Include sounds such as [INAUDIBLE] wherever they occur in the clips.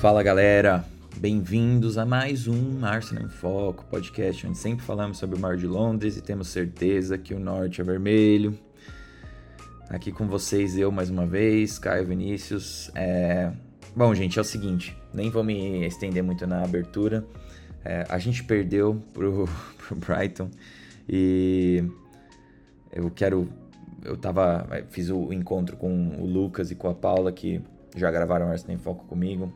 Fala galera, bem-vindos a mais um Arsenal em Foco, podcast onde sempre falamos sobre o Mar de Londres e temos certeza que o norte é vermelho. Aqui com vocês eu mais uma vez, Caio Vinícius. É... Bom, gente, é o seguinte, nem vou me estender muito na abertura. É, a gente perdeu pro, [LAUGHS] pro Brighton e eu quero. Eu tava. Fiz o encontro com o Lucas e com a Paula que já gravaram Arsenal em Foco comigo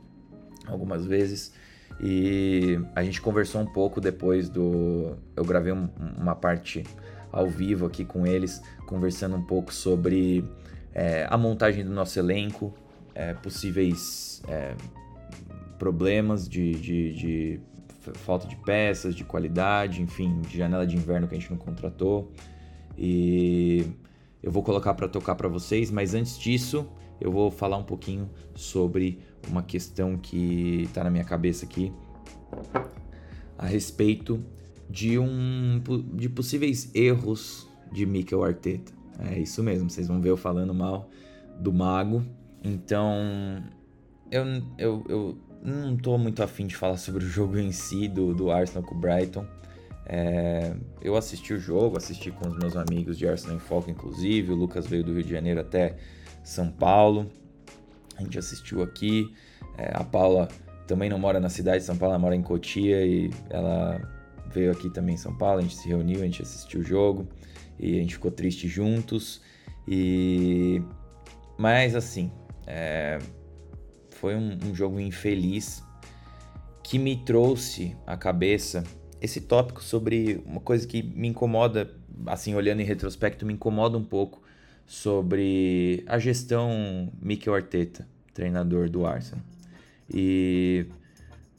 algumas vezes. E a gente conversou um pouco depois do. Eu gravei um, uma parte ao vivo aqui com eles, conversando um pouco sobre é, a montagem do nosso elenco, é, possíveis é, problemas de, de, de, falta de peças, de qualidade, enfim, de janela de inverno que a gente não contratou. E eu vou colocar para tocar para vocês, mas antes disso, eu vou falar um pouquinho sobre uma questão que está na minha cabeça aqui a respeito de um de possíveis erros de Mikel Arteta. É isso mesmo, vocês vão ver eu falando mal do mago. Então, eu, eu, eu não tô muito afim de falar sobre o jogo em si do, do Arsenal com o Brighton. É, eu assisti o jogo, assisti com os meus amigos de Arsenal em Foco, inclusive. O Lucas veio do Rio de Janeiro até são Paulo. A gente assistiu aqui. É, a Paula também não mora na cidade de São Paulo, ela mora em Cotia e ela veio aqui também em São Paulo. A gente se reuniu, a gente assistiu o jogo e a gente ficou triste juntos. E mas assim, é... foi um, um jogo infeliz que me trouxe à cabeça esse tópico sobre uma coisa que me incomoda, assim, olhando em retrospecto, me incomoda um pouco sobre a gestão Mikel Arteta, treinador do Arsenal. E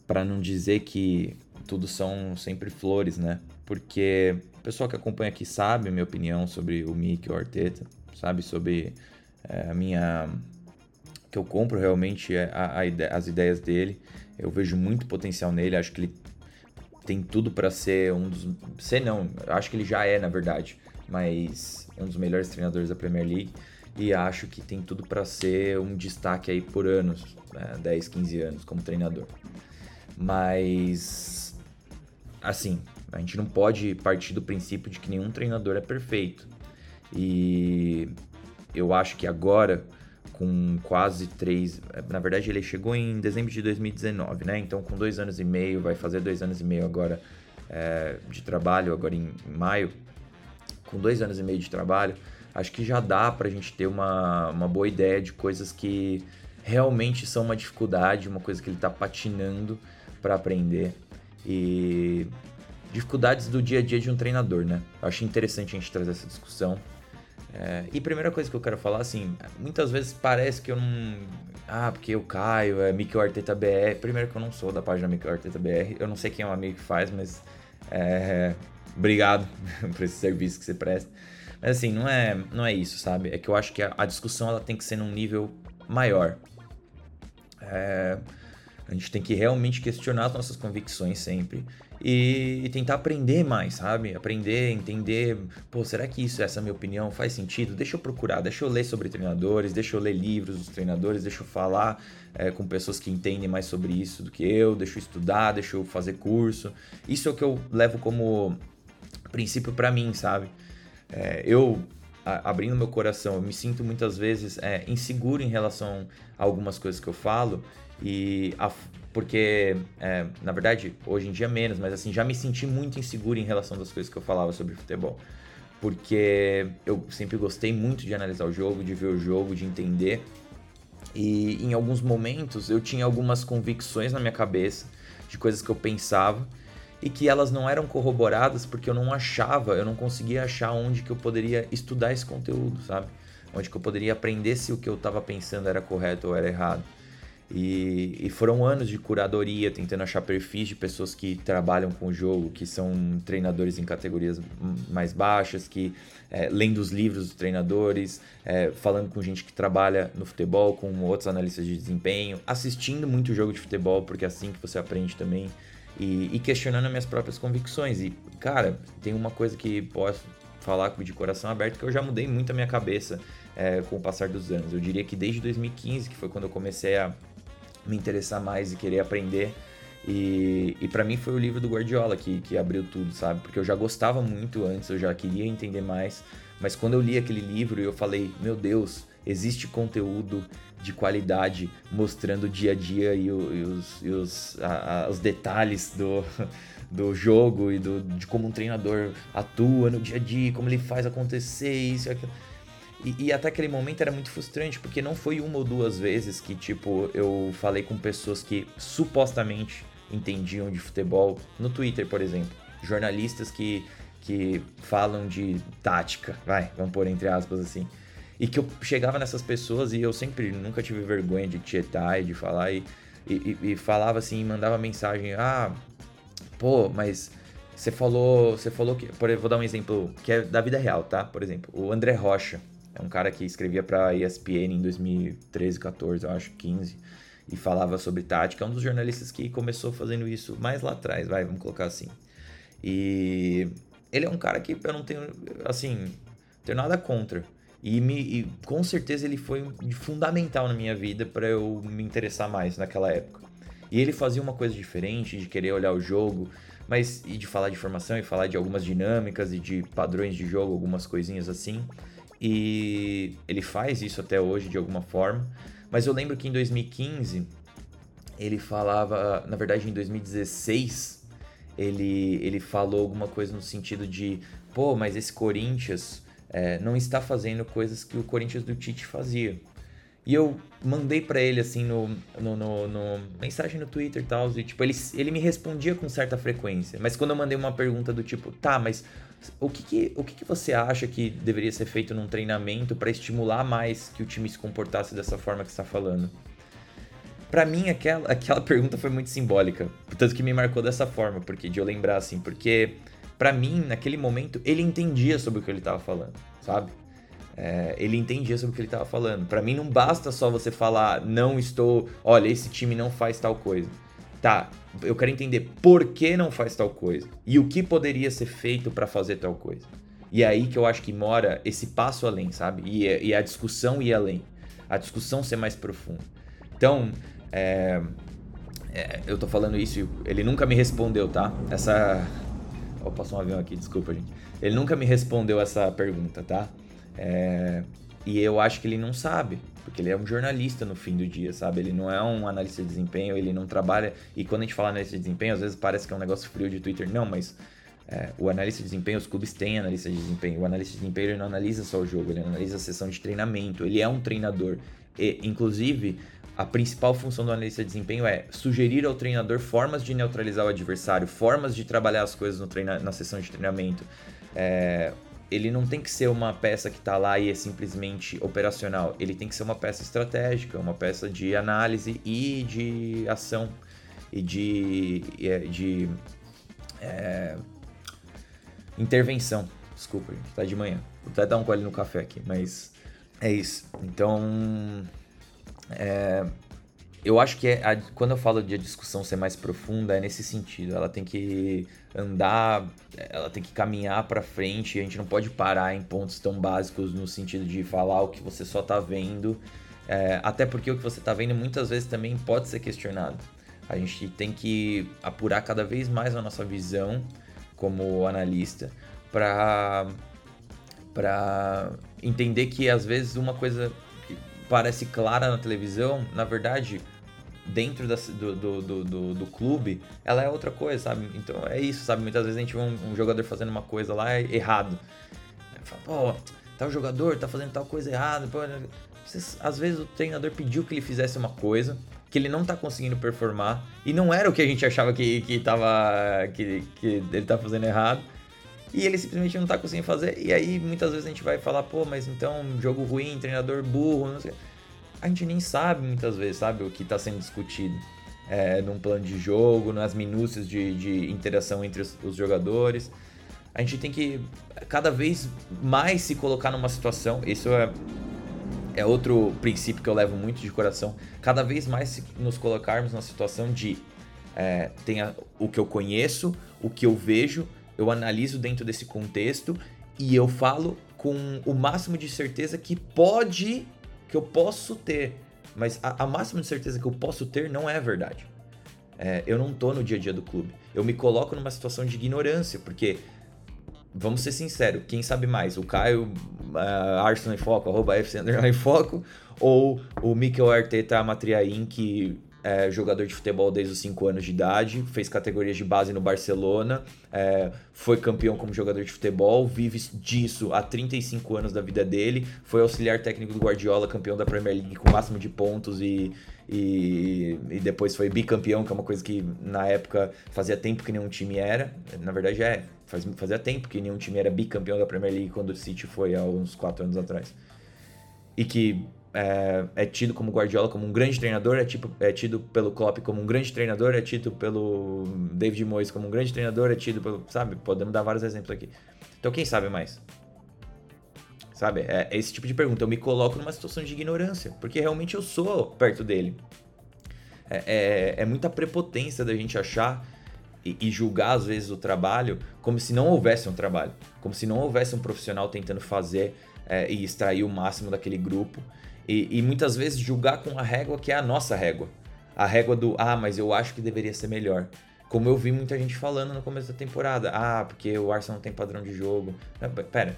para não dizer que tudo são sempre flores, né? Porque o pessoal que acompanha aqui sabe a minha opinião sobre o Mikel Arteta, sabe sobre é, a minha que eu compro realmente é a, a, as ideias dele. Eu vejo muito potencial nele, acho que ele tem tudo para ser um dos. Ser não, acho que ele já é, na verdade, mas um dos melhores treinadores da Premier League e acho que tem tudo para ser um destaque aí por anos, né, 10, 15 anos como treinador. Mas assim, a gente não pode partir do princípio de que nenhum treinador é perfeito. E eu acho que agora com quase três. Na verdade, ele chegou em dezembro de 2019, né? Então, com dois anos e meio, vai fazer dois anos e meio agora é, de trabalho, agora em maio com dois anos e meio de trabalho, acho que já dá para a gente ter uma, uma boa ideia de coisas que realmente são uma dificuldade, uma coisa que ele está patinando para aprender. E dificuldades do dia a dia de um treinador, né? Acho interessante a gente trazer essa discussão. É, e primeira coisa que eu quero falar, assim, muitas vezes parece que eu não. Ah, porque eu caio, é Mikel Arteta BR. Primeiro que eu não sou da página Mikel Arteta BR. Eu não sei quem é um amigo que faz, mas. É, obrigado [LAUGHS] por esse serviço que você presta. Mas assim, não é, não é isso, sabe? É que eu acho que a, a discussão ela tem que ser num nível maior. É, a gente tem que realmente questionar as nossas convicções sempre e, e, tentar aprender mais, sabe? Aprender, entender, pô, será que isso, essa minha opinião faz sentido? Deixa eu procurar, deixa eu ler sobre treinadores, deixa eu ler livros dos treinadores, deixa eu falar é, com pessoas que entendem mais sobre isso do que eu, deixa eu estudar, deixa eu fazer curso. Isso é o que eu levo como princípio para mim, sabe? É, eu, a, abrindo meu coração, eu me sinto muitas vezes é, inseguro em relação a algumas coisas que eu falo e a, porque, é, na verdade, hoje em dia menos, mas assim, já me senti muito inseguro em relação das coisas que eu falava sobre futebol. Porque eu sempre gostei muito de analisar o jogo, de ver o jogo, de entender. E em alguns momentos eu tinha algumas convicções na minha cabeça de coisas que eu pensava e que elas não eram corroboradas porque eu não achava, eu não conseguia achar onde que eu poderia estudar esse conteúdo, sabe? Onde que eu poderia aprender se o que eu estava pensando era correto ou era errado. E, e, foram anos de curadoria, tentando achar perfis de pessoas que trabalham com o jogo, que são treinadores em categorias mais baixas, que é, lendo os livros dos treinadores, é, falando com gente que trabalha no futebol, com outros analistas de desempenho, assistindo muito jogo de futebol, porque é assim que você aprende também e, e questionando minhas próprias convicções. E, cara, tem uma coisa que posso falar de coração aberto que eu já mudei muito a minha cabeça é, com o passar dos anos. Eu diria que desde 2015, que foi quando eu comecei a me interessar mais e querer aprender. E, e para mim foi o livro do Guardiola que, que abriu tudo, sabe? Porque eu já gostava muito antes, eu já queria entender mais. Mas quando eu li aquele livro, eu falei: Meu Deus, existe conteúdo de qualidade mostrando o dia a dia e, o, e os, e os, a, a, os detalhes do, [LAUGHS] do jogo e do, de como um treinador atua no dia a dia, como ele faz acontecer isso e aquilo. E, e, até aquele momento era muito frustrante, porque não foi uma ou duas vezes que, tipo, eu falei com pessoas que supostamente entendiam de futebol, no Twitter, por exemplo. Jornalistas que, que falam de tática, vai, vamos pôr entre aspas assim. E que eu chegava nessas pessoas e eu sempre, nunca tive vergonha de tietar e de falar e, e, e falava assim, mandava mensagem, ah, pô, mas você falou, você falou que, por, vou dar um exemplo que é da vida real, tá? Por exemplo, o André Rocha, é um cara que escrevia para ESPN em 2013, 14, eu acho, 15 e falava sobre tática. É um dos jornalistas que começou fazendo isso mais lá atrás, vai, vamos colocar assim. E ele é um cara que eu não tenho, assim, tenho nada contra. E, me, e com certeza ele foi fundamental na minha vida para eu me interessar mais naquela época. E ele fazia uma coisa diferente, de querer olhar o jogo, mas e de falar de formação e falar de algumas dinâmicas e de padrões de jogo, algumas coisinhas assim. E ele faz isso até hoje de alguma forma. Mas eu lembro que em 2015 ele falava, na verdade em 2016, ele, ele falou alguma coisa no sentido de, pô, mas esse Corinthians é, não está fazendo coisas que o Corinthians do Tite fazia. E eu mandei para ele assim no, no, no, no, mensagem no Twitter e tal, e tipo, ele, ele me respondia com certa frequência. Mas quando eu mandei uma pergunta do tipo, tá, mas o que, que o que, que você acha que deveria ser feito num treinamento para estimular mais que o time se comportasse dessa forma que está falando? Para mim, aquela, [LAUGHS] aquela pergunta foi muito simbólica, portanto que me marcou dessa forma, porque de eu lembrar assim, porque para mim, naquele momento, ele entendia sobre o que ele estava falando, sabe? É, ele entendia sobre o que ele estava falando. Para mim, não basta só você falar, não estou, olha, esse time não faz tal coisa. Tá, eu quero entender por que não faz tal coisa e o que poderia ser feito para fazer tal coisa. E é aí que eu acho que mora esse passo além, sabe? E, e a discussão ir além. A discussão ser mais profunda. Então, é, é, eu tô falando isso ele nunca me respondeu, tá? Essa. Oh, passou um avião aqui, desculpa, gente. Ele nunca me respondeu essa pergunta, tá? É, e eu acho que ele não sabe, porque ele é um jornalista no fim do dia, sabe? Ele não é um analista de desempenho, ele não trabalha. E quando a gente fala analista de desempenho, às vezes parece que é um negócio frio de Twitter. Não, mas é, o analista de desempenho, os clubes têm analista de desempenho. O analista de desempenho ele não analisa só o jogo, ele analisa a sessão de treinamento. Ele é um treinador. E, inclusive, a principal função do analista de desempenho é sugerir ao treinador formas de neutralizar o adversário, formas de trabalhar as coisas no treina, na sessão de treinamento. É, ele não tem que ser uma peça que está lá e é simplesmente operacional. Ele tem que ser uma peça estratégica, uma peça de análise e de ação e de, é, de é, intervenção. Desculpa, tá de manhã. Vou até dar um gole no café aqui, mas é isso. Então, é, eu acho que é a, quando eu falo de a discussão ser mais profunda, é nesse sentido. Ela tem que andar, ela tem que caminhar para frente. A gente não pode parar em pontos tão básicos no sentido de falar o que você só tá vendo. É, até porque o que você tá vendo muitas vezes também pode ser questionado. A gente tem que apurar cada vez mais a nossa visão como analista para para entender que às vezes uma coisa parece clara na televisão, na verdade, dentro da, do, do, do, do, clube, ela é outra coisa, sabe? Então é isso, sabe? Muitas vezes a gente vê um, um jogador fazendo uma coisa lá errado. Fala, pô, tal jogador tá fazendo tal coisa errada. Às vezes o treinador pediu que ele fizesse uma coisa que ele não tá conseguindo performar e não era o que a gente achava que, que, tava, que, que ele tá fazendo errado. E ele simplesmente não tá conseguindo fazer. E aí muitas vezes a gente vai falar, pô, mas então jogo ruim, treinador burro, não sei a gente nem sabe muitas vezes, sabe, o que está sendo discutido é, num plano de jogo, nas minúcias de, de interação entre os, os, jogadores. A gente tem que cada vez mais se colocar numa situação, isso é, é outro princípio que eu levo muito de coração, cada vez mais nos colocarmos na situação de é, tem a, o que eu conheço, o que eu vejo, eu analiso dentro desse contexto e eu falo com o máximo de certeza que pode que eu posso ter mas a, a máxima de certeza que eu posso ter não é verdade. É, eu não tô no dia a dia do clube. Eu me coloco numa situação de ignorância, porque vamos ser sinceros, quem sabe mais? O Caio uh, Arsenal em Foco, arroba FC em Foco, ou o Mikel Arteta Matriain, que é jogador de futebol desde os 5 anos de idade, fez categorias de base no Barcelona, é, foi campeão como jogador de futebol, vive disso há 35 anos da vida dele, foi auxiliar técnico do Guardiola, campeão da Premier League com máximo de pontos e, e, e, depois foi bicampeão, que é uma coisa que na época fazia tempo que nenhum time era. Na verdade é, faz, fazia tempo que nenhum time era bicampeão da Premier League quando o City foi há uns 4 anos atrás. E que é, é, tido como Guardiola como um grande treinador, é, tipo, é tido pelo Klopp como um grande treinador, é tido pelo David Moyes como um grande treinador, é tido pelo, sabe, podemos dar vários exemplos aqui. Então quem sabe mais? Sabe, é, é esse tipo de pergunta. Eu me coloco numa situação de ignorância, porque realmente eu sou perto dele. É, é, é muita prepotência da gente achar e, e, julgar às vezes o trabalho como se não houvesse um trabalho, como se não houvesse um profissional tentando fazer é, e extrair o máximo daquele grupo e, e, muitas vezes julgar com a régua que é a nossa régua. A régua do, ah, mas eu acho que deveria ser melhor. Como eu vi muita gente falando no começo da temporada. Ah, porque o Arsenal não tem padrão de jogo. Pera.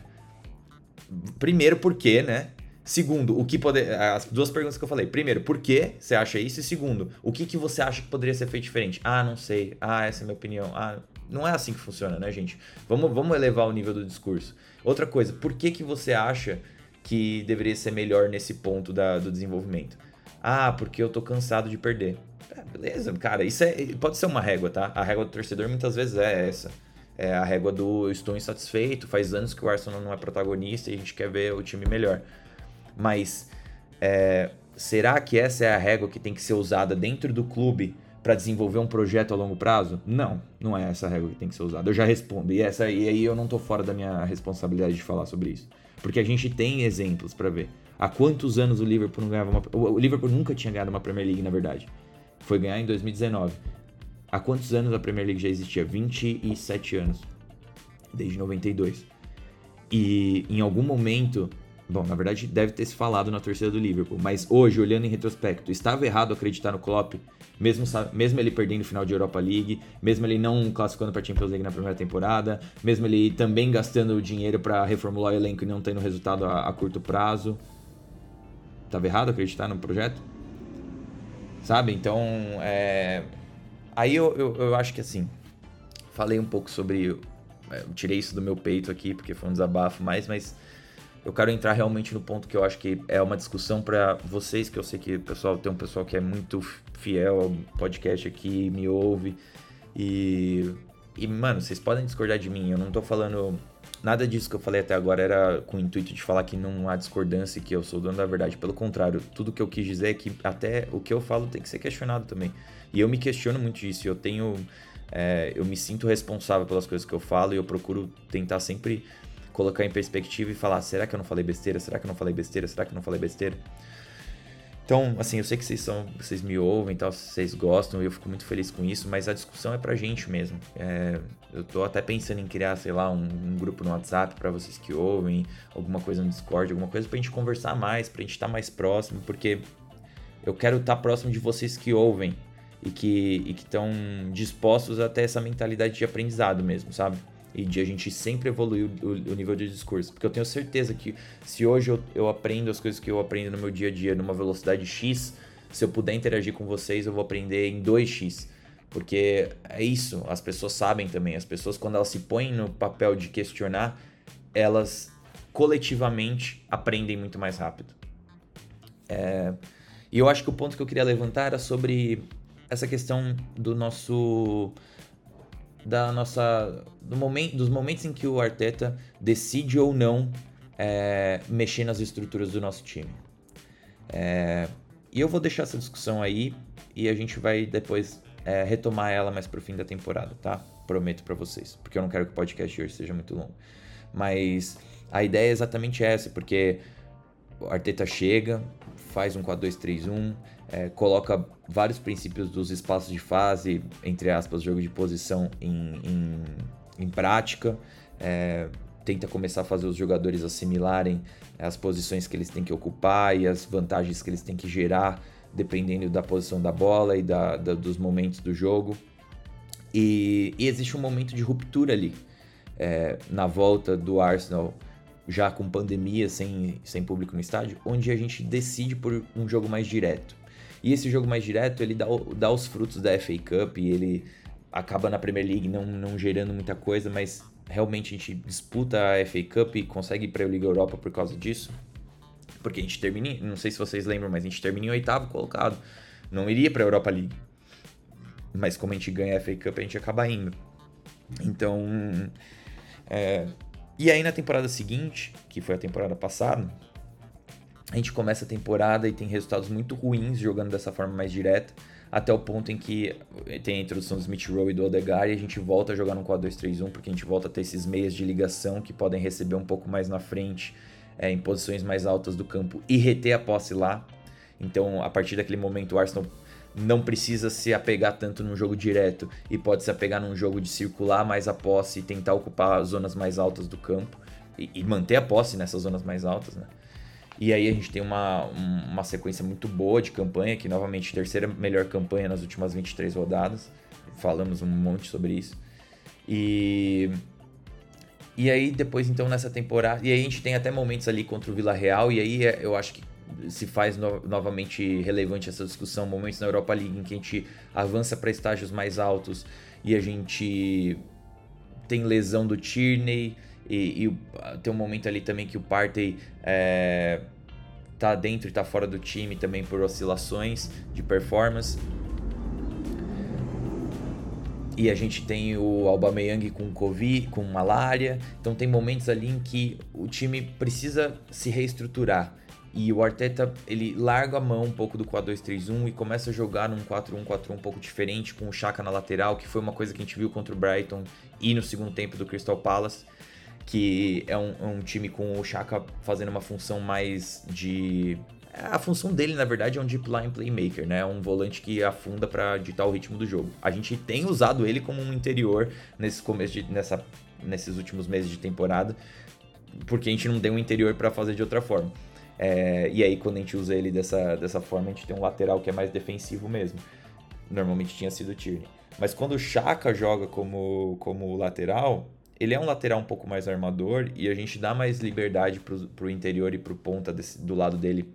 Primeiro, por quê, né? Segundo, o que poder. As duas perguntas que eu falei. Primeiro, por que você acha isso? E segundo, o que, que você acha que poderia ser feito diferente? Ah, não sei. Ah, essa é a minha opinião. Ah, não é assim que funciona, né, gente? Vamos, vamos elevar o nível do discurso. Outra coisa, por que, que você acha que deveria ser melhor nesse ponto da, do desenvolvimento? Ah, porque eu tô cansado de perder. É, beleza, cara, isso é, pode ser uma régua, tá? A régua do torcedor muitas vezes é essa. É a régua do eu estou insatisfeito, faz anos que o Arsenal não é protagonista e a gente quer ver o time melhor. Mas é, será que essa é a régua que tem que ser usada dentro do clube para desenvolver um projeto a longo prazo? Não, não é essa régua que tem que ser usada. Eu já respondo. E, essa, e aí eu não tô fora da minha responsabilidade de falar sobre isso. Porque a gente tem exemplos para ver. Há quantos anos o Liverpool não ganhava uma. O Liverpool nunca tinha ganhado uma Premier League, na verdade. Foi ganhar em 2019. Há quantos anos a Premier League já existia? 27 anos. Desde 92. E em algum momento. Bom, na verdade deve ter se falado na torcida do Liverpool, mas hoje, olhando em retrospecto, estava errado acreditar no Klopp mesmo, mesmo ele perdendo o final de Europa League, mesmo ele não classificando para Champions League na primeira temporada, mesmo ele também gastando dinheiro para reformular o elenco e não tendo resultado a, a curto prazo. Tava errado acreditar no projeto? Sabe? Então, é... aí eu, eu, eu, acho que assim, falei um pouco sobre. É, eu tirei isso do meu peito aqui porque foi um desabafo mais, mas eu quero entrar realmente no ponto que eu acho que é uma discussão para vocês, que eu sei que pessoal tem um pessoal que é muito fiel ao podcast aqui, me ouve. E, e, mano, vocês podem discordar de mim, eu não tô falando. Nada disso que eu falei até agora era com o intuito de falar que não há discordância e que eu sou dono da verdade. Pelo contrário, tudo que eu quis dizer é que até o que eu falo tem que ser questionado também. E eu me questiono muito disso. Eu tenho. É, eu me sinto responsável pelas coisas que eu falo e eu procuro tentar sempre colocar em perspectiva e falar: será que eu não falei besteira? Será que eu não falei besteira? Será que eu não falei besteira? Então, assim, eu sei que vocês são, vocês me ouvem, tal, vocês gostam, e eu fico muito feliz com isso, mas a discussão é pra gente mesmo. É, eu tô até pensando em criar, sei lá, um, um grupo no WhatsApp para vocês que ouvem, alguma coisa no Discord, alguma coisa pra gente conversar mais, pra gente estar tá mais próximo, porque eu quero estar tá próximo de vocês que ouvem e que estão dispostos a ter essa mentalidade de aprendizado mesmo, sabe? E de a gente sempre evoluir o, o, nível de discurso. Porque eu tenho certeza que se hoje eu, eu aprendo as coisas que eu aprendo no meu dia a dia numa velocidade X, se eu puder interagir com vocês, eu vou aprender em 2x. Porque é isso, as pessoas sabem também. As pessoas, quando elas se põem no papel de questionar, elas coletivamente aprendem muito mais rápido. É... E eu acho que o ponto que eu queria levantar era sobre essa questão do nosso da nossa do momento, dos momentos em que o Arteta decide ou não é, mexer nas estruturas do nosso time. É, e eu vou deixar essa discussão aí e a gente vai depois é, retomar ela mais pro fim da temporada, tá? Prometo para vocês, porque eu não quero que o podcast de hoje seja muito longo. Mas a ideia é exatamente essa, porque o Arteta chega, faz um 4-2-3-1, é, coloca vários princípios dos espaços de fase, entre aspas, jogo de posição em, em, em prática, é, tenta começar a fazer os jogadores assimilarem as posições que eles têm que ocupar e as vantagens que eles têm que gerar, dependendo da posição da bola e da, da dos momentos do jogo. E, e, existe um momento de ruptura ali, é, na volta do Arsenal, já com pandemia, sem, sem público no estádio, onde a gente decide por um jogo mais direto. E esse jogo mais direto, ele dá, dá os frutos da FA Cup e ele acaba na Premier League não, não gerando muita coisa, mas realmente a gente disputa a FA Cup e consegue ir para a Liga Europa por causa disso. Porque a gente termina, não sei se vocês lembram, mas a gente termina em oitavo colocado. Não iria para a Europa League. Mas como a gente ganha a FA Cup, a gente acaba indo. Então. É... E aí na temporada seguinte, que foi a temporada passada, a gente começa a temporada e tem resultados muito ruins jogando dessa forma mais direta até o ponto em que tem a introdução do Smith Rowe e do Odegaard e a gente volta a jogar no 4-2-3-1 porque a gente volta a ter esses meias de ligação que podem receber um pouco mais na frente, é, em posições mais altas do campo e reter a posse lá. Então, a partir daquele momento, o Arsenal não precisa se apegar tanto num jogo direto e pode se apegar num jogo de circular mais a posse e tentar ocupar as zonas mais altas do campo e, e manter a posse nessas zonas mais altas, né? E aí a gente tem uma, uma sequência muito boa de campanha, que novamente terceira melhor campanha nas últimas 23 rodadas. Falamos um monte sobre isso. E e aí depois então nessa temporada, e aí a gente tem até momentos ali contra o Vila Real e aí é, eu acho que se faz no, novamente relevante essa discussão, momentos na Europa League em que a gente avança para estágios mais altos e a gente tem lesão do Tierney, e, e tem um momento ali também que o Partey é, tá dentro e tá fora do time também por oscilações de performance. E a gente tem o Aubameyang com Covid, com malária. Então tem momentos ali em que o time precisa se reestruturar. E o Arteta, ele larga a mão um pouco do 4-2-3-1 e começa a jogar num 4-1-4-1 um pouco diferente, com o Chaka na lateral, que foi uma coisa que a gente viu contra o Brighton e no segundo tempo do Crystal Palace que é um, um time com o Chaka fazendo uma função mais de é, a função dele, na verdade, é um deep line playmaker, né? Um volante que afunda para ditar o ritmo do jogo. A gente tem usado ele como um interior nesse começo de, nessa, nesses últimos meses de temporada, porque a gente não tem um interior para fazer de outra forma. É, e aí, quando a gente usa ele dessa, dessa forma, a gente tem um lateral que é mais defensivo mesmo. Normalmente tinha sido o Tierney. Mas quando o Chaka joga como, como lateral, ele é um lateral um pouco mais armador e a gente dá mais liberdade para o interior e para o ponta desse, do lado dele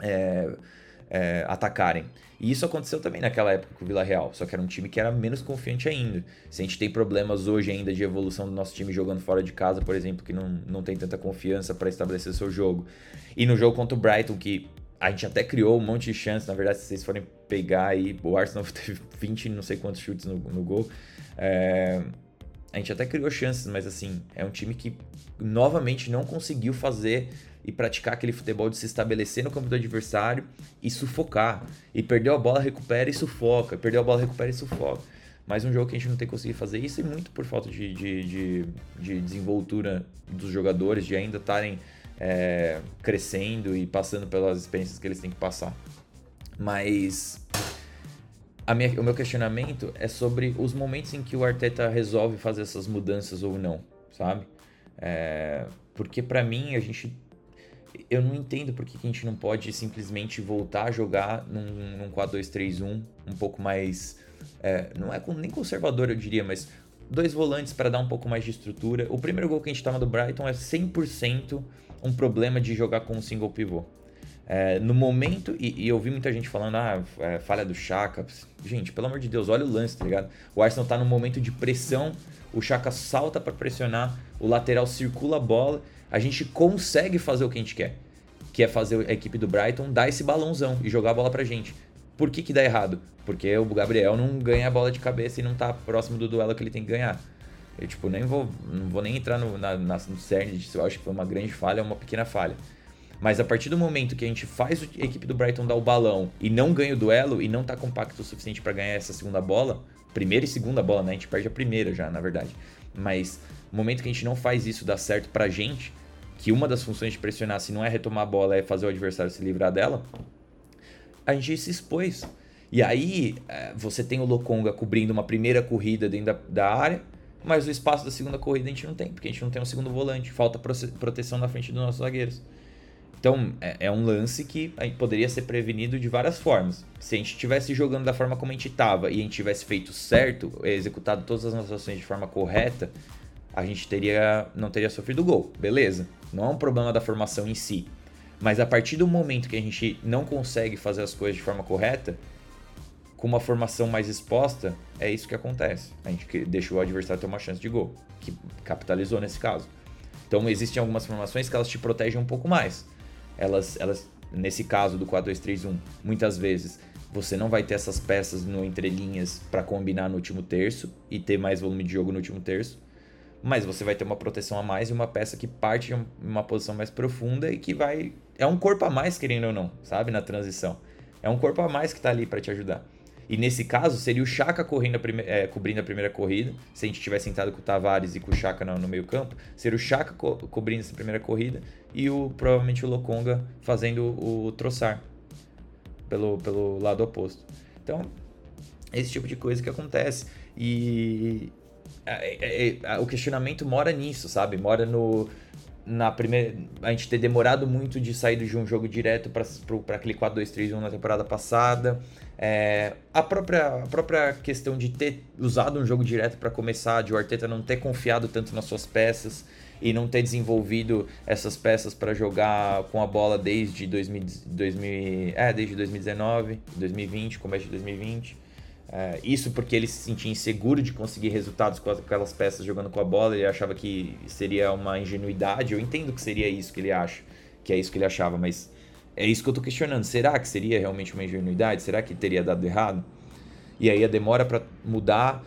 é, é, atacarem. E isso aconteceu também naquela época com o Vila Real, só que era um time que era menos confiante ainda. Se a gente tem problemas hoje ainda de evolução do nosso time jogando fora de casa, por exemplo, que não, não tem tanta confiança para estabelecer seu jogo. E no jogo contra o Brighton, que a gente até criou um monte de chances, na verdade, se vocês forem pegar aí, o Arsenal [LAUGHS] teve 20 não sei quantos chutes no, no gol. É, a gente até criou chances, mas assim, é um time que novamente não conseguiu fazer e praticar aquele futebol de se estabelecer no campo do adversário e sufocar. E perdeu a bola, recupera e sufoca. Perdeu a bola, recupera e sufoca. Mais um jogo que a gente não tem conseguido fazer isso e muito por falta de, de, de, de desenvoltura dos jogadores, de ainda estarem é, crescendo e passando pelas experiências que eles têm que passar. Mas minha, o meu questionamento é sobre os momentos em que o Arteta resolve fazer essas mudanças ou não, sabe? É, porque para mim a gente eu não entendo por que a gente não pode simplesmente voltar a jogar num, num 4-2-3-1 um pouco mais. É, não é nem conservador, eu diria, mas dois volantes para dar um pouco mais de estrutura. O primeiro gol que a gente toma do Brighton é 100% um problema de jogar com um single pivô. É, no momento, e, e, eu vi muita gente falando, ah, é, falha do Chaka. Gente, pelo amor de Deus, olha o lance, tá ligado? O Arsenal tá num momento de pressão, o Chaka salta para pressionar, o lateral circula a bola, a gente consegue fazer o que a gente quer, que é fazer a equipe do Brighton dar esse balãozão e jogar a bola pra gente. Por que que dá errado? Porque o Gabriel não ganha a bola de cabeça e não tá próximo do duelo que ele tem que ganhar. Eu, tipo, nem vou, não vou nem entrar no, na, no cerne disso, eu acho que foi uma grande falha, uma pequena falha. Mas a partir do momento que a gente faz a equipe do Brighton dar o balão e não ganha o duelo e não tá compacto o suficiente para ganhar essa segunda bola, primeira e segunda bola, né? A gente perde a primeira já, na verdade. Mas no momento que a gente não faz isso dar certo pra gente, que uma das funções de pressionar, se não é retomar a bola, é fazer o adversário se livrar dela, a gente se expôs. E aí é, você tem o Lokonga cobrindo uma primeira corrida dentro da, da área, mas o espaço da segunda corrida a gente não tem, porque a gente não tem um segundo volante, falta proteção na frente dos nossos zagueiros. Então, é, é um lance que poderia ser prevenido de várias formas. Se a gente estivesse jogando da forma como a gente estava e a gente tivesse feito certo, executado todas as nossas ações de forma correta, a gente teria não teria sofrido gol. Beleza. Não é um problema da formação em si. Mas a partir do momento que a gente não consegue fazer as coisas de forma correta, com uma formação mais exposta, é isso que acontece. A gente deixa o adversário ter uma chance de gol, que capitalizou nesse caso. Então existem algumas formações que elas te protegem um pouco mais elas, elas nesse caso do 4-2-3-1, muitas vezes você não vai ter essas peças no entrelinhas para combinar no último terço e ter mais volume de jogo no último terço, mas você vai ter uma proteção a mais e uma peça que parte de uma posição mais profunda e que vai é um corpo a mais querendo ou não, sabe, na transição. É um corpo a mais que está ali para te ajudar. E nesse caso, seria o Chaka correndo a prime é, cobrindo a primeira corrida. Se a gente tivesse sentado com o Tavares e com o Chaka no, no meio campo, seria o Chaka co cobrindo essa primeira corrida e o provavelmente o Lokonga fazendo o troçar pelo, pelo lado oposto. Então, esse tipo de coisa que acontece. E é, é, é, o questionamento mora nisso, sabe? Mora no, na primeira a gente ter demorado muito de sair de um jogo direto para aquele 4-2-3-1 na temporada passada. É, a, própria, a própria questão de ter usado um jogo direto para começar, de o Arteta não ter confiado tanto nas suas peças e não ter desenvolvido essas peças para jogar com a bola desde 2000, 2000, é, desde 2019, 2020, começo de 2020. É, isso porque ele se sentia inseguro de conseguir resultados com aquelas peças jogando com a bola, ele achava que seria uma ingenuidade. Eu entendo que seria isso que ele acha, que é isso que ele achava, mas é isso que eu tô questionando. Será que seria realmente uma ingenuidade? Será que teria dado errado? E aí a demora para mudar.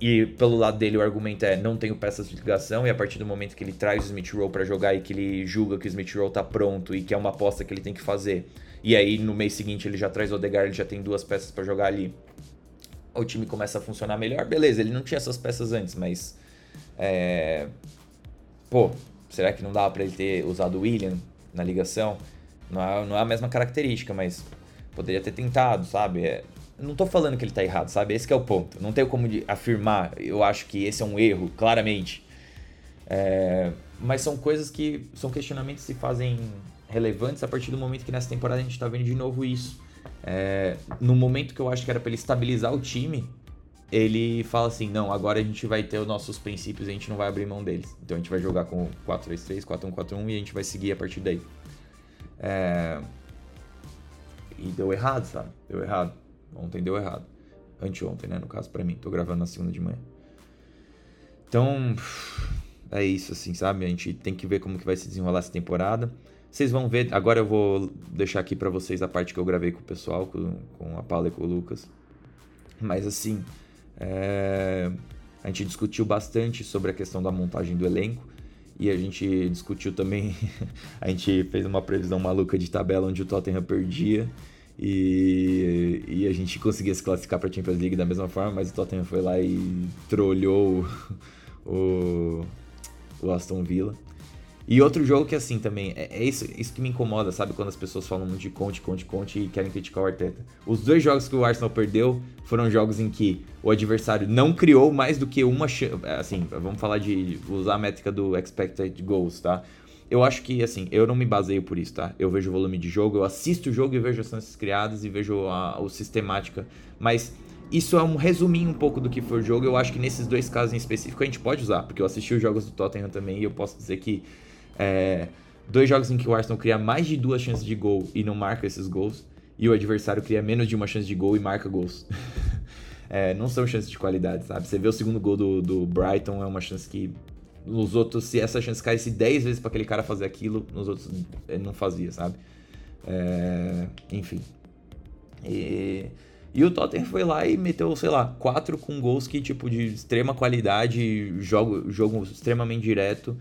E pelo lado dele o argumento é não tenho peças de ligação e a partir do momento que ele traz o Smith Rowe para jogar e que ele julga que o Smith Rowe tá pronto e que é uma aposta que ele tem que fazer. E aí no mês seguinte ele já traz o Odegaard, ele já tem duas peças para jogar ali. O time começa a funcionar melhor. Beleza, ele não tinha essas peças antes, mas é... pô, será que não dava para ele ter usado o William na ligação? Não é, não é a mesma característica, mas poderia ter tentado, sabe? É, não tô falando que ele tá errado, sabe? Esse é o ponto. Não tenho como afirmar, eu acho que esse é um erro, claramente. É, mas são coisas que são questionamentos que se fazem relevantes a partir do momento que nessa temporada a gente tá vendo de novo isso. É, no momento que eu acho que era para ele estabilizar o time, ele fala assim: não, agora a gente vai ter os nossos princípios e a gente não vai abrir mão deles. Então a gente vai jogar com 4-3-3, 4-1-4-1 e a gente vai seguir a partir daí. É... E deu errado, sabe? Deu errado. Ontem deu errado. Anteontem, né? No caso, para mim. Tô gravando na segunda de manhã. Então, é isso, assim, sabe? A gente tem que ver como que vai se desenrolar essa temporada. Vocês vão ver. Agora eu vou deixar aqui para vocês a parte que eu gravei com o pessoal, com, com a Paula e com o Lucas. Mas, assim, é... a gente discutiu bastante sobre a questão da montagem do elenco e a gente discutiu também, [LAUGHS] a gente fez uma previsão maluca de tabela onde o Tottenham perdia e, e a gente conseguia se classificar para a Champions League da mesma forma, mas o Tottenham foi lá e trolhou o, [LAUGHS] o Aston Villa. E outro jogo que, assim, também, é, é, isso, isso que me incomoda, sabe? Quando as pessoas falam de Conte, Conte, Conte e querem criticar o Arteta. Os dois jogos que o Arsenal perdeu foram jogos em que o adversário não criou mais do que uma chance. Assim, vamos falar de usar a métrica do expected goals, tá? Eu acho que, assim, eu não me baseio por isso, tá? Eu vejo o volume de jogo, eu assisto o jogo e vejo as chances criadas e vejo a, a sistemática. Mas isso é um resuminho um pouco do que foi o jogo. Eu acho que nesses dois casos em específico a gente pode usar, porque eu assisti os jogos do Tottenham também e eu posso dizer que é, dois jogos em que o Arsenal cria mais de duas chances de gol e não marca esses gols, e o adversário cria menos de uma chance de gol e marca gols. [LAUGHS] é, não são chances de qualidade, sabe? Você vê o segundo gol do, do Brighton, é uma chance que nos outros, se essa chance caísse 10 vezes para aquele cara fazer aquilo, nos outros ele não fazia, sabe? É, enfim. E, e o Tottenham foi lá e meteu, sei lá, quatro com gols que, tipo, de extrema qualidade, jogo, jogo extremamente direto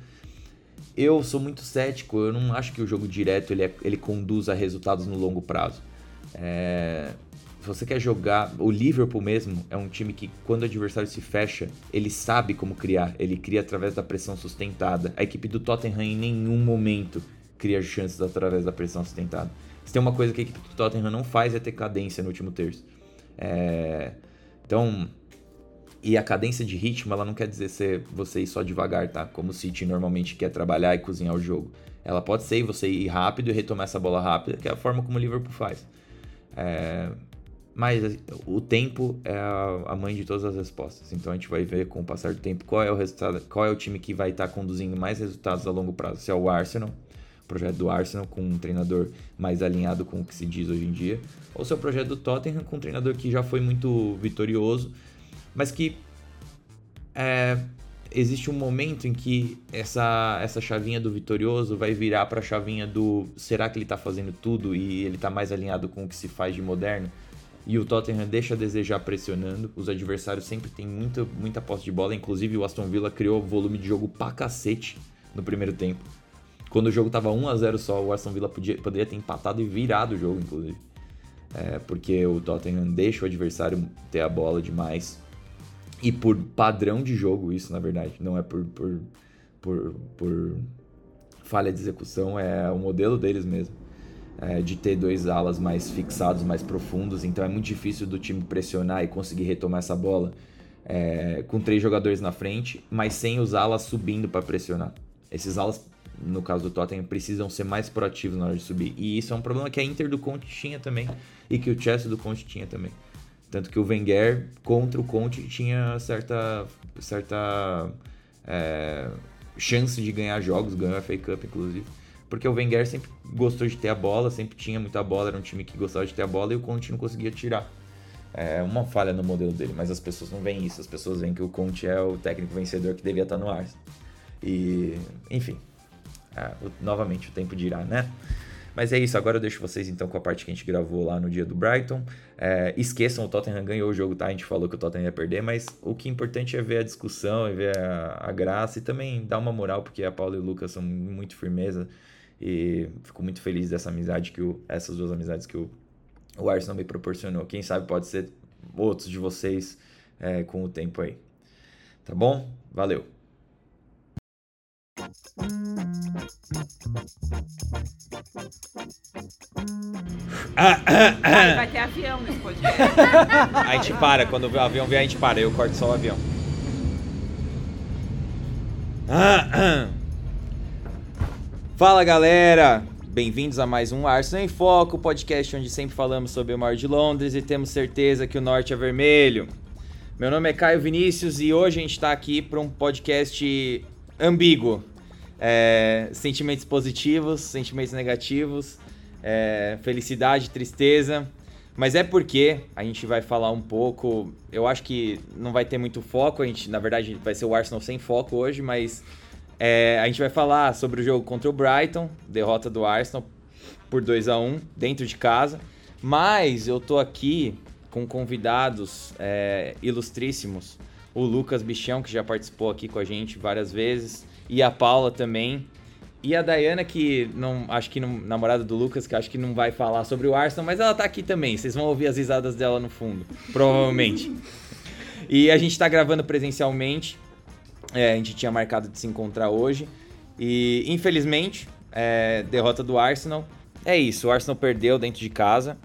eu sou muito cético, eu não acho que o jogo direto ele, é, ele conduz a resultados no longo prazo. É, se você quer jogar. O Liverpool mesmo é um time que, quando o adversário se fecha, ele sabe como criar. Ele cria através da pressão sustentada. A equipe do Tottenham em nenhum momento cria chances através da pressão sustentada. Se tem uma coisa que a equipe do Tottenham não faz é ter cadência no último terço. É, então, E a cadência de ritmo, ela não quer dizer ser você ir só devagar, tá? Como o City normalmente quer trabalhar e cozinhar o jogo. Ela pode ser você ir rápido e retomar essa bola rápida, que é a forma como o Liverpool faz. É... Mas o tempo é a mãe de todas as respostas. Então a gente vai ver com o passar do tempo qual é o resultado, qual é o time que vai estar conduzindo mais resultados a longo prazo. Se é o Arsenal, o projeto do Arsenal com um treinador mais alinhado com o que se diz hoje em dia, ou se é o projeto do Tottenham com um treinador que já foi muito vitorioso, mas que é, existe um momento em que essa, essa chavinha do vitorioso vai virar para a chavinha do será que ele está fazendo tudo e ele está mais alinhado com o que se faz de moderno? E o Tottenham deixa a desejar pressionando. Os adversários sempre têm muita, muita posse de bola. Inclusive, o Aston Villa criou volume de jogo pra cacete no primeiro tempo. Quando o jogo tava 1 a 0 só, o Aston Villa podia, poderia ter empatado e virado o jogo, inclusive. É, porque o Tottenham deixa o adversário ter a bola demais. E por padrão de jogo, isso na verdade, não é por, por, por, por falha de execução, é o modelo deles mesmo. É, de ter dois alas mais fixados, mais profundos, então é muito difícil do time pressionar e conseguir retomar essa bola é, com três jogadores na frente, mas sem os alas subindo para pressionar. Esses alas, no caso do Tottenham, precisam ser mais proativos na hora de subir. E isso é um problema que a Inter do Conte tinha também e que o Chelsea do Conte tinha também. Tanto que o Wenger contra o Conte tinha certa, certa é, chance de ganhar jogos, ganhou a FA Cup inclusive. Porque o Wenger sempre gostou de ter a bola, sempre tinha muita bola, era um time que gostava de ter a bola e o Conte não conseguia tirar. É uma falha no modelo dele, mas as pessoas não veem isso, as pessoas veem que o Conte é o técnico vencedor que devia estar no Arsenal. E, enfim, é, novamente o tempo dirá, né? Mas é isso, agora eu deixo vocês então com a parte que a gente gravou lá no dia do Brighton. É, esqueçam, o Tottenham ganhou o jogo, tá? A gente falou que o Tottenham ia perder, mas o que é importante é ver a discussão, e ver a, a graça e também dar uma moral, porque a Paula e o Lucas são muito firmeza. E fico muito feliz dessa amizade que o, essas duas amizades que o, o Arsenal me proporcionou. Quem sabe pode ser outros de vocês é, com o tempo aí. Tá bom? Valeu! Vai, vai ter avião nesse podcast. A gente para, quando o avião vier, a gente para. Eu corto só o avião. Fala galera! Bem-vindos a mais um Arsenal em Foco, podcast onde sempre falamos sobre o Mar de Londres e temos certeza que o norte é vermelho. Meu nome é Caio Vinícius e hoje a gente está aqui para um podcast ambíguo. É, sentimentos positivos, sentimentos negativos, é, felicidade, tristeza. Mas é porque a gente vai falar um pouco. Eu acho que não vai ter muito foco. A gente, na verdade, vai ser o Arsenal sem foco hoje, mas é, a gente vai falar sobre o jogo contra o Brighton, derrota do Arsenal por 2 a 1 dentro de casa. Mas eu tô aqui com convidados é, ilustríssimos. O Lucas Bichão, que já participou aqui com a gente várias vezes e a Paula também. E a Dayana, que não acho que não, namorada do Lucas, que acho que não vai falar sobre o Arsenal, mas ela tá aqui também. Vocês vão ouvir as risadas dela no fundo, provavelmente. [LAUGHS] e a gente tá gravando presencialmente. É, a gente tinha marcado de se encontrar hoje. E infelizmente, é, derrota do Arsenal. É isso, o Arsenal perdeu dentro de casa,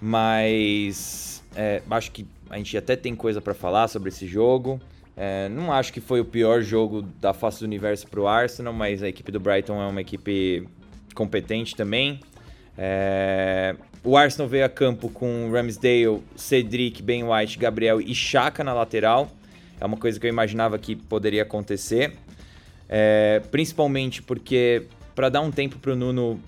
mas é, acho que a gente até tem coisa para falar sobre esse jogo. É, não acho que foi o pior jogo da face do universo para o Arsenal, mas a equipe do Brighton é uma equipe competente também. É, o Arsenal veio a campo com Ramsdale, Cedric, Ben White, Gabriel e Chaka na lateral. É uma coisa que eu imaginava que poderia acontecer. É, principalmente porque, para dar um tempo para o Nuno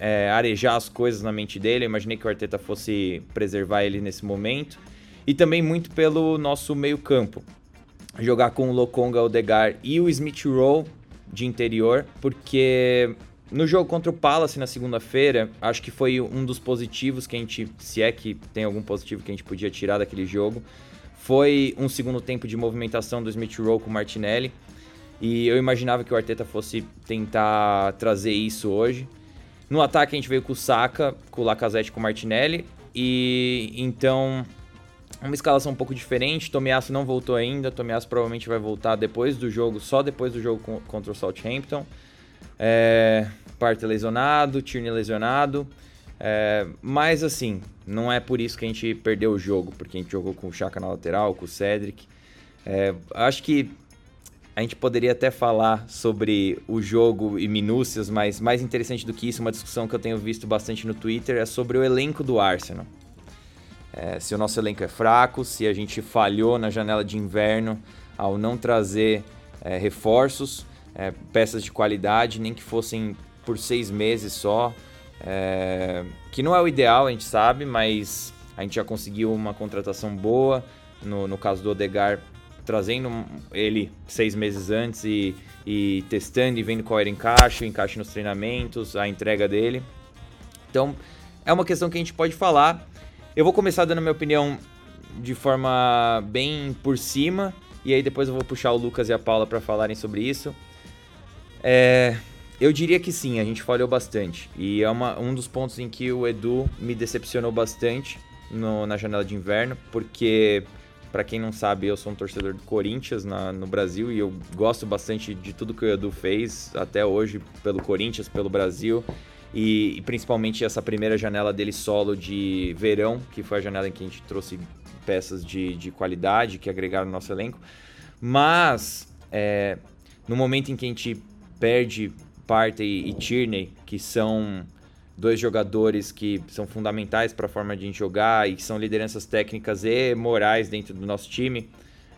é, arejar as coisas na mente dele, eu imaginei que o Arteta fosse preservar ele nesse momento. E também muito pelo nosso meio-campo jogar com o Lokonga, Odegar e o Smith Rowe de interior, porque no jogo contra o Palace na segunda-feira, acho que foi um dos positivos que a gente, se é que tem algum positivo que a gente podia tirar daquele jogo, foi um segundo tempo de movimentação do Smith Rowe com o Martinelli. E eu imaginava que o Arteta fosse tentar trazer isso hoje. No ataque a gente veio com o Saka, com o Lacazette com o Martinelli. E então uma escalação um pouco diferente. Tomiasso não voltou ainda. Tomiasso provavelmente vai voltar depois do jogo, só depois do jogo contra o Southampton. É, Parte lesionado, Tierney lesionado. É, mas assim, não é por isso que a gente perdeu o jogo, porque a gente jogou com o Chaka na lateral, com o Cedric. É, acho que a gente poderia até falar sobre o jogo e minúcias, mas mais interessante do que isso, uma discussão que eu tenho visto bastante no Twitter é sobre o elenco do Arsenal. É, se o nosso elenco é fraco, se a gente falhou na janela de inverno ao não trazer é, reforços, é, peças de qualidade, nem que fossem por seis meses só, é, que não é o ideal, a gente sabe, mas a gente já conseguiu uma contratação boa. No, no caso do Odegar, trazendo ele seis meses antes e, e testando e vendo qual era o encaixe, o encaixe nos treinamentos, a entrega dele. Então, é uma questão que a gente pode falar. Eu vou começar dando minha opinião de forma bem por cima, e aí depois eu vou puxar o Lucas e a Paula para falarem sobre isso. É, eu diria que sim, a gente falhou bastante. E é uma, um dos pontos em que o Edu me decepcionou bastante no, na janela de inverno, porque para quem não sabe, eu sou um torcedor do Corinthians na, no Brasil e eu gosto bastante de tudo que o Edu fez até hoje pelo Corinthians, pelo Brasil. E, e, principalmente essa primeira janela dele solo de verão, que foi a janela em que a gente trouxe peças de, de qualidade que agregaram no nosso elenco. Mas é, no momento em que a gente perde Partey e Tierney, que são dois jogadores que são fundamentais para a forma de a gente jogar e que são lideranças técnicas e morais dentro do nosso time,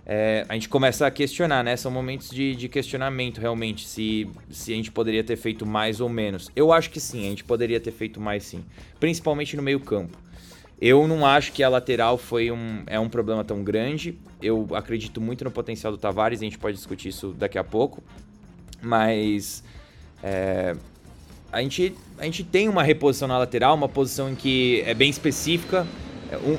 é, a gente começa a questionar, né? São momentos de, de, questionamento realmente, se, se a gente poderia ter feito mais ou menos. Eu acho que sim, a gente poderia ter feito mais sim, principalmente no meio campo. Eu não acho que a lateral foi um, é um problema tão grande. Eu acredito muito no potencial do Tavares, a gente pode discutir isso daqui a pouco. Mas é, a gente, a gente tem uma reposição na lateral, uma posição em que é bem específica.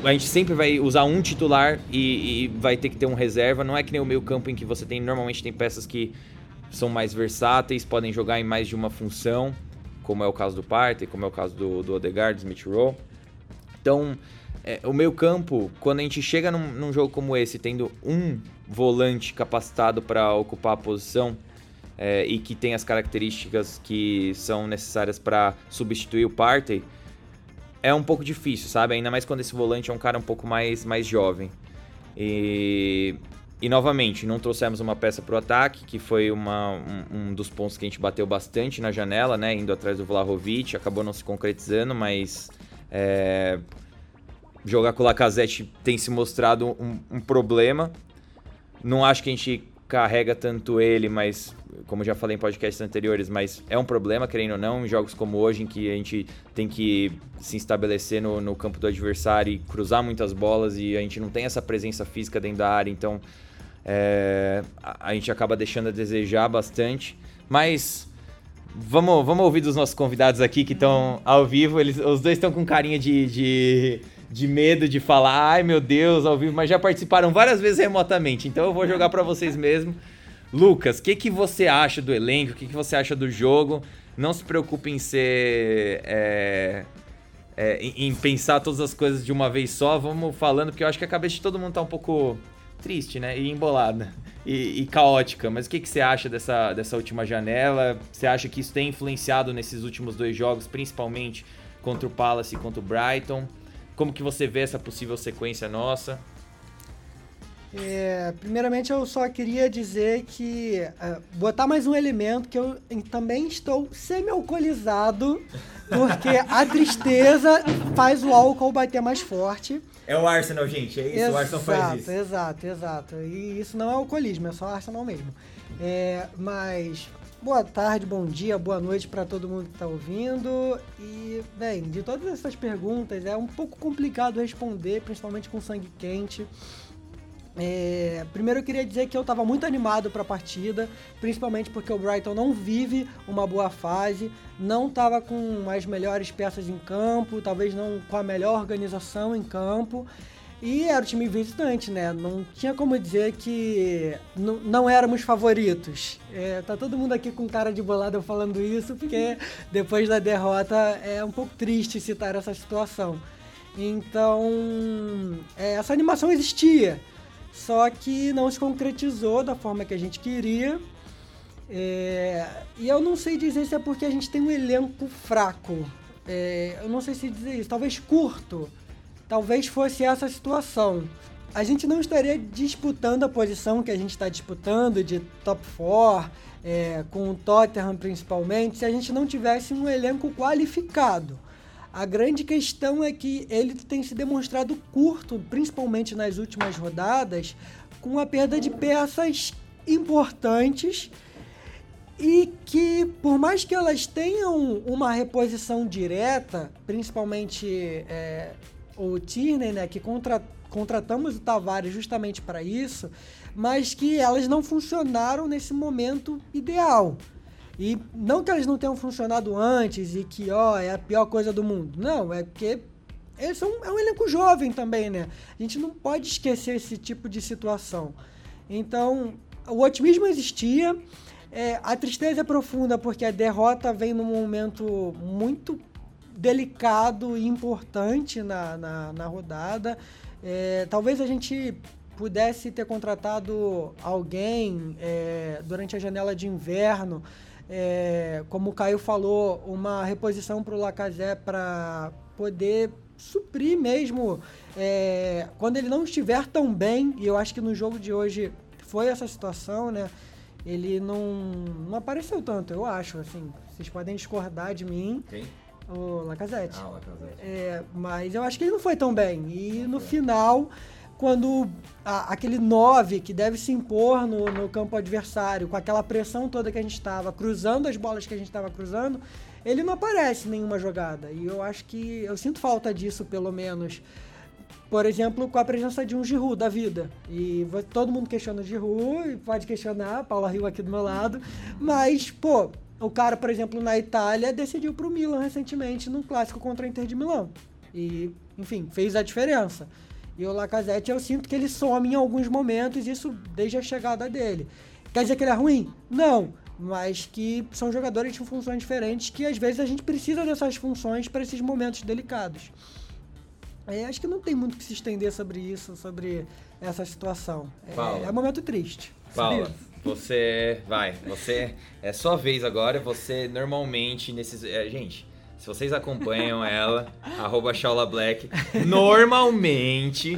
A gente sempre vai usar um titular e, e, vai ter que ter um reserva. Não é que nem o meio campo em que você tem normalmente tem peças que são mais versáteis, podem jogar em mais de uma função, como é o caso do Partey, como é o caso do, do Odegaard, Smith Rowe. Então, é, o meio campo, quando a gente chega num, num jogo como esse, tendo um volante capacitado para ocupar a posição, é, e que tem as características que são necessárias para substituir o Partey, é um pouco difícil, sabe? Ainda mais quando esse volante é um cara um pouco mais, mais jovem. E, e novamente, não trouxemos uma peça para o ataque, que foi uma, um, um, dos pontos que a gente bateu bastante na janela, né? Indo atrás do Vlahovic, acabou não se concretizando, mas é, jogar com o Lacazette tem se mostrado um, um problema. Não acho que a gente carrega tanto ele, mas como já falei em podcasts anteriores, mas é um problema, querendo ou não, em jogos como hoje, em que a gente tem que se estabelecer no, no campo do adversário e cruzar muitas bolas e a gente não tem essa presença física dentro da área, então é, a, a, gente acaba deixando a desejar bastante. Mas vamos, vamos ouvir dos nossos convidados aqui que estão ao vivo, eles, os dois estão com carinha de, de de medo de falar, ai meu Deus, ao vivo, mas já participaram várias vezes remotamente, então eu vou jogar para vocês mesmo. Lucas, o que, que você acha do elenco? O que, que você acha do jogo? Não se preocupe em ser. É, é, em, pensar todas as coisas de uma vez só. Vamos falando, porque eu acho que a cabeça de todo mundo tá um pouco triste, né? E embolada. E, e caótica. Mas o que, que você acha dessa, dessa última janela? Você acha que isso tem influenciado nesses últimos dois jogos, principalmente contra o Palace e contra o Brighton? Como que você vê essa possível sequência nossa? É, primeiramente, eu só queria dizer que uh, botar mais um elemento que eu também estou semi-alcoolizado, porque a tristeza faz o álcool bater mais forte. É o Arsenal, gente, é isso, exato, o Arsenal faz isso. Exato, exato. E isso não é alcoolismo, é só Arsenal mesmo. É, mas boa tarde, bom dia, boa noite para todo mundo que está ouvindo. E, bem, de todas essas perguntas é um pouco complicado responder, principalmente com sangue quente. É, primeiro eu queria dizer que eu estava muito animado para a partida, principalmente porque o Brighton não vive uma boa fase, não estava com as melhores peças em campo, talvez não com a melhor organização em campo. E era o time visitante, né? Não tinha como dizer que não éramos favoritos. É, tá todo mundo aqui com cara de bolada falando isso, porque [LAUGHS] depois da derrota é um pouco triste citar essa situação. Então, é, essa animação existia. Só que não se concretizou da forma que a gente queria. É, e eu não sei dizer se é porque a gente tem um elenco fraco. É, eu não sei se dizer isso, talvez curto. Talvez fosse essa a situação. a gente não estaria disputando a posição que a gente está disputando de top 4, é, com o Tottenham principalmente, se a gente não tivesse um elenco qualificado. A grande questão é que ele tem se demonstrado curto, principalmente nas últimas rodadas, com a perda de peças importantes e que, por mais que elas tenham uma reposição direta, principalmente é, o Tierney, né, que contra, contratamos o Tavares justamente para isso, mas que elas não funcionaram nesse momento ideal. E não que elas não tenham funcionado antes e que, ó, é a pior coisa do mundo. Não, é porque eles são, é um elenco jovem também, né? A gente não pode esquecer esse tipo de situação. Então, o otimismo existia. É, a tristeza é profunda porque a derrota vem num momento muito delicado e importante na, na, na rodada. É, talvez a gente pudesse ter contratado alguém é, durante a janela de inverno é, como o Caio falou, uma reposição para o Lacazette para poder suprir mesmo é, quando ele não estiver tão bem, e eu acho que no jogo de hoje foi essa situação, né? Ele não, não apareceu tanto, eu acho, assim. Vocês podem discordar de mim. Quem? O Lacazette. Ah, o Lacazette. É, mas eu acho que ele não foi tão bem. E no final quando a, aquele 9 que deve se impor no, no campo adversário, com aquela pressão toda que a gente estava, cruzando as bolas que a gente estava cruzando, ele não aparece em nenhuma jogada. E eu acho que eu sinto falta disso, pelo menos. Por exemplo, com a presença de um Giroud da vida. E todo mundo questiona o Giroud, pode questionar, Paula Rio aqui do meu lado. Mas, pô, o cara, por exemplo, na Itália, decidiu pro Milan recentemente num clássico contra a Inter de Milão. E, enfim, fez a diferença. E o Lacazette, eu sinto que ele some em alguns momentos, isso desde a chegada dele. Quer dizer que ele é ruim? Não. Mas que são jogadores com funções diferentes, que às vezes a gente precisa dessas funções para esses momentos delicados. É, acho que não tem muito que se estender sobre isso, sobre essa situação. É, é um momento triste. Paula, você vai, você é sua vez agora. Você normalmente nesses, é, gente, se vocês acompanham ela, [LAUGHS] arroba Black, normalmente,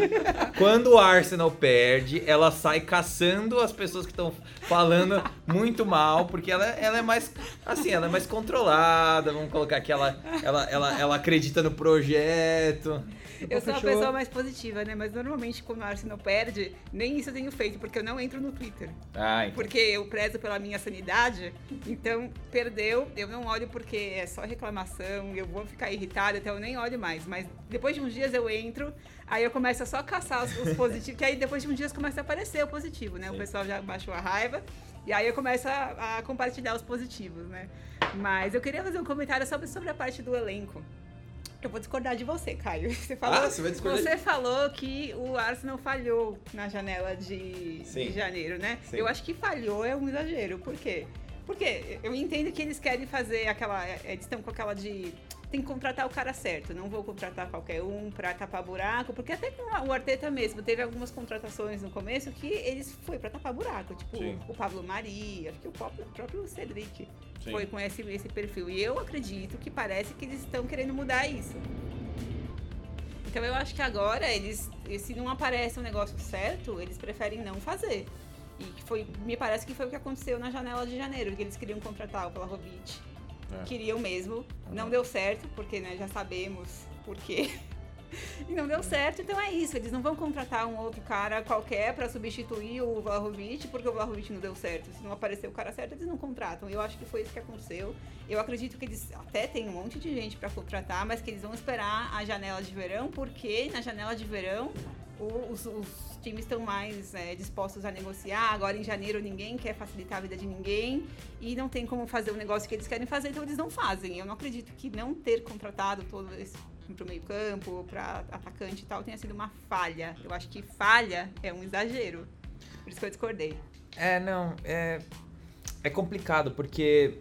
quando o Arsenal perde, ela sai caçando as pessoas que estão falando muito mal, porque ela, ela é mais, assim, ela é mais controlada, vamos colocar aqui, ela, ela, ela, ela acredita no projeto. Eu sou a pessoa mais positiva, né? Mas normalmente quando o Arsenal perde, nem isso eu tenho feito, porque eu não entro no Twitter. Ah, então. Porque eu prezo pela minha sanidade. Então, perdeu, eu não olho porque é só reclamação, eu vou ficar irritada, então eu nem olho mais. Mas depois de uns dias eu entro, aí eu começo a só caçar os, os positivos, que aí depois de uns dias começa a aparecer o positivo, né? Sim. O pessoal já baixou a raiva. E aí eu começo a, a, compartilhar os positivos, né? Mas eu queria fazer um comentário sobre, sobre a parte do elenco. Eu vou discordar de você, Caio. [LAUGHS] Você falou, ah, você vai discordar Você falou que o Arsenal falhou na janela de, de janeiro, né? Sim. Eu acho que falhou é um exagero. Por quê? Porque eu entendo que eles querem fazer aquela. Eles estão com aquela de tem que contratar o cara certo. Não vou contratar qualquer um para tapar buraco, porque até com o Arteta mesmo teve algumas contratações no começo que eles foi para tapar buraco, tipo Sim. o Pablo Mari, acho que o próprio, o próprio Cedric Sim. foi com esse, esse perfil. E eu acredito que parece que eles estão querendo mudar isso. Então eu acho que agora eles, se não aparece um negócio certo, eles preferem não fazer. E foi, me parece que foi o que aconteceu na janela de janeiro, que eles queriam contratar o Vlahovic é. Queriam mesmo. Não deu certo, porque né, já sabemos por quê. [LAUGHS] e não deu certo, então é isso. Eles não vão contratar um outro cara qualquer para substituir o Vlahovic, porque o Vlahovic não deu certo. Se não aparecer o cara certo, eles não contratam. Eu acho que foi isso que aconteceu. Eu acredito que eles até têm um monte de gente para contratar, mas que eles vão esperar a janela de verão, porque na janela de verão os, os times estão mais é, dispostos a negociar. Agora em janeiro ninguém quer facilitar a vida de ninguém e não tem como fazer o negócio que eles querem fazer, então eles não fazem. Eu não acredito que não ter contratado todo esse para o meio campo, para atacante e tal, tenha sido uma falha. Eu acho que falha é um exagero. Por isso que eu discordei. É, não, é, é complicado, porque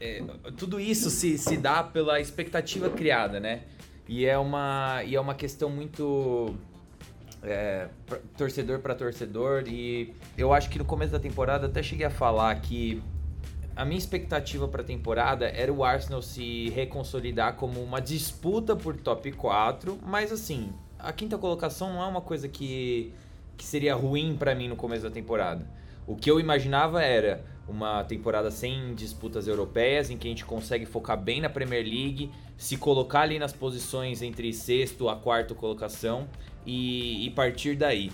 é, tudo isso se, se dá pela expectativa criada, né? E é uma, e é uma questão muito é, torcedor para torcedor. E eu acho que no começo da temporada até cheguei a falar que a minha expectativa para a temporada era o Arsenal se reconsolidar como uma disputa por top 4, mas assim, a quinta colocação não é uma coisa que, que seria ruim para mim no começo da temporada. O que eu imaginava era uma temporada sem disputas europeias, em que a gente consegue focar bem na Premier League, se colocar ali nas posições entre sexto a quarta colocação e, e partir daí.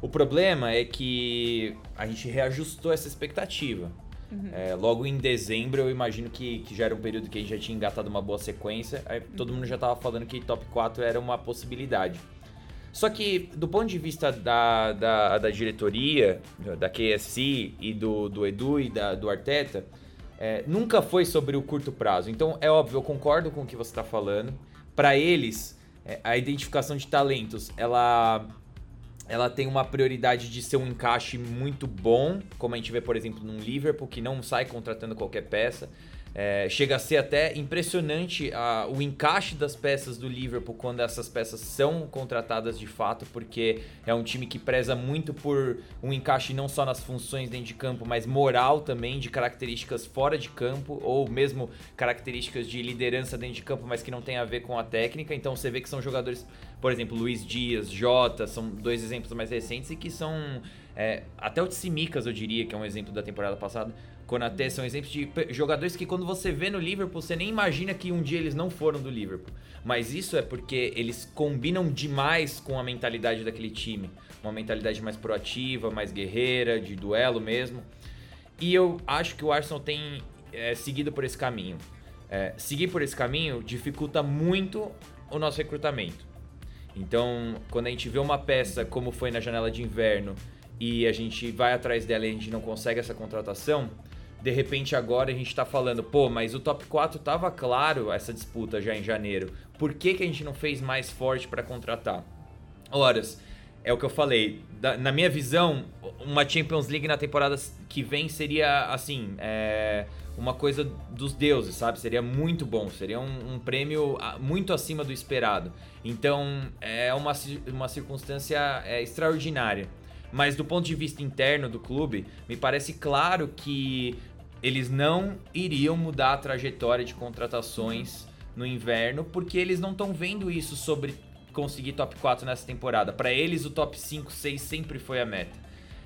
O problema é que a gente reajustou essa expectativa. Uhum. É, logo em dezembro, eu imagino que, que já era um período que a gente já tinha engatado uma boa sequência. Aí, todo mundo já estava falando que top 4 era uma possibilidade. Só que, do ponto de vista da, da, da diretoria, da KSC e do, do Edu e da, do Arteta, é, nunca foi sobre o curto prazo. Então, é óbvio, eu concordo com o que você está falando. Para eles, a identificação de talentos, ela ela tem uma prioridade de ser um encaixe muito bom, como a gente vê, por exemplo, num Liverpool, que não sai contratando qualquer peça. É, chega a ser até impressionante a, o encaixe das peças do Liverpool quando essas peças são contratadas de fato, porque é um time que preza muito por um encaixe não só nas funções dentro de campo, mas moral também, de características fora de campo, ou mesmo características de liderança dentro de campo, mas que não tem a ver com a técnica. Então você vê que são jogadores, por exemplo, Luiz Dias, Jota, são dois exemplos mais recentes e que são. É, até o Tsimikas, eu diria, que é um exemplo da temporada passada, Konaté são exemplos de jogadores que quando você vê no Liverpool, você nem imagina que um dia eles não foram do Liverpool. Mas isso é porque eles combinam demais com a mentalidade daquele time. Uma mentalidade mais proativa, mais guerreira, de duelo mesmo. E eu acho que o Arsenal tem é, seguido por esse caminho. É, seguir por esse caminho dificulta muito o nosso recrutamento. Então, quando a gente vê uma peça como foi na janela de inverno e a gente vai atrás dela e a gente não consegue essa contratação, de repente agora a gente está falando, pô, mas o top 4 tava claro essa disputa já em janeiro. Por que, que a gente não fez mais forte para contratar? Horas, é o que eu falei. Da, na minha visão, uma Champions League na temporada que vem seria assim, é, uma coisa dos deuses, sabe? Seria muito bom, seria um, um, prêmio muito acima do esperado. Então é uma, uma circunstância é, extraordinária. Mas do ponto de vista interno do clube, me parece claro que eles não iriam mudar a trajetória de contratações no inverno, porque eles não estão vendo isso sobre conseguir top 4 nessa temporada. Para eles, o top 5, 6 sempre foi a meta.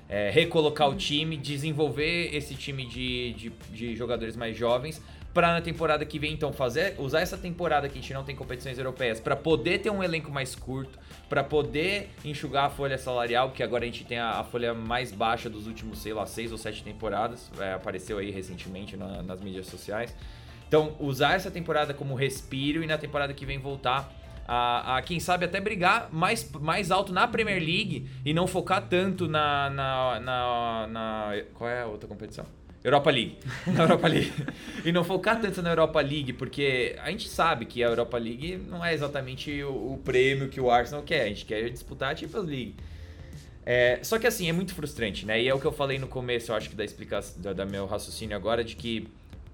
É, recolocar o time, desenvolver esse time de, de, de jogadores mais jovens para na temporada que vem então fazer usar essa temporada que a gente não tem competições europeias para poder ter um elenco mais curto, para poder enxugar a folha salarial, porque agora a gente tem a, a, folha mais baixa dos últimos, sei lá, seis ou sete temporadas, é, apareceu aí recentemente na, nas mídias sociais. Então, usar essa temporada como respiro e na temporada que vem voltar a, a, quem sabe até brigar mais, mais alto na Premier League e não focar tanto na, na, na, na qual é a outra competição? Europa League. Na [LAUGHS] Europa League. e não focar tanto na Europa League, porque a gente sabe que a Europa League não é exatamente o, o prêmio que o Arsenal quer. A gente quer disputar a Champions League. É, só que assim, é muito frustrante, né? E é o que eu falei no começo, eu acho que da explicação, da, da meu raciocínio agora, de que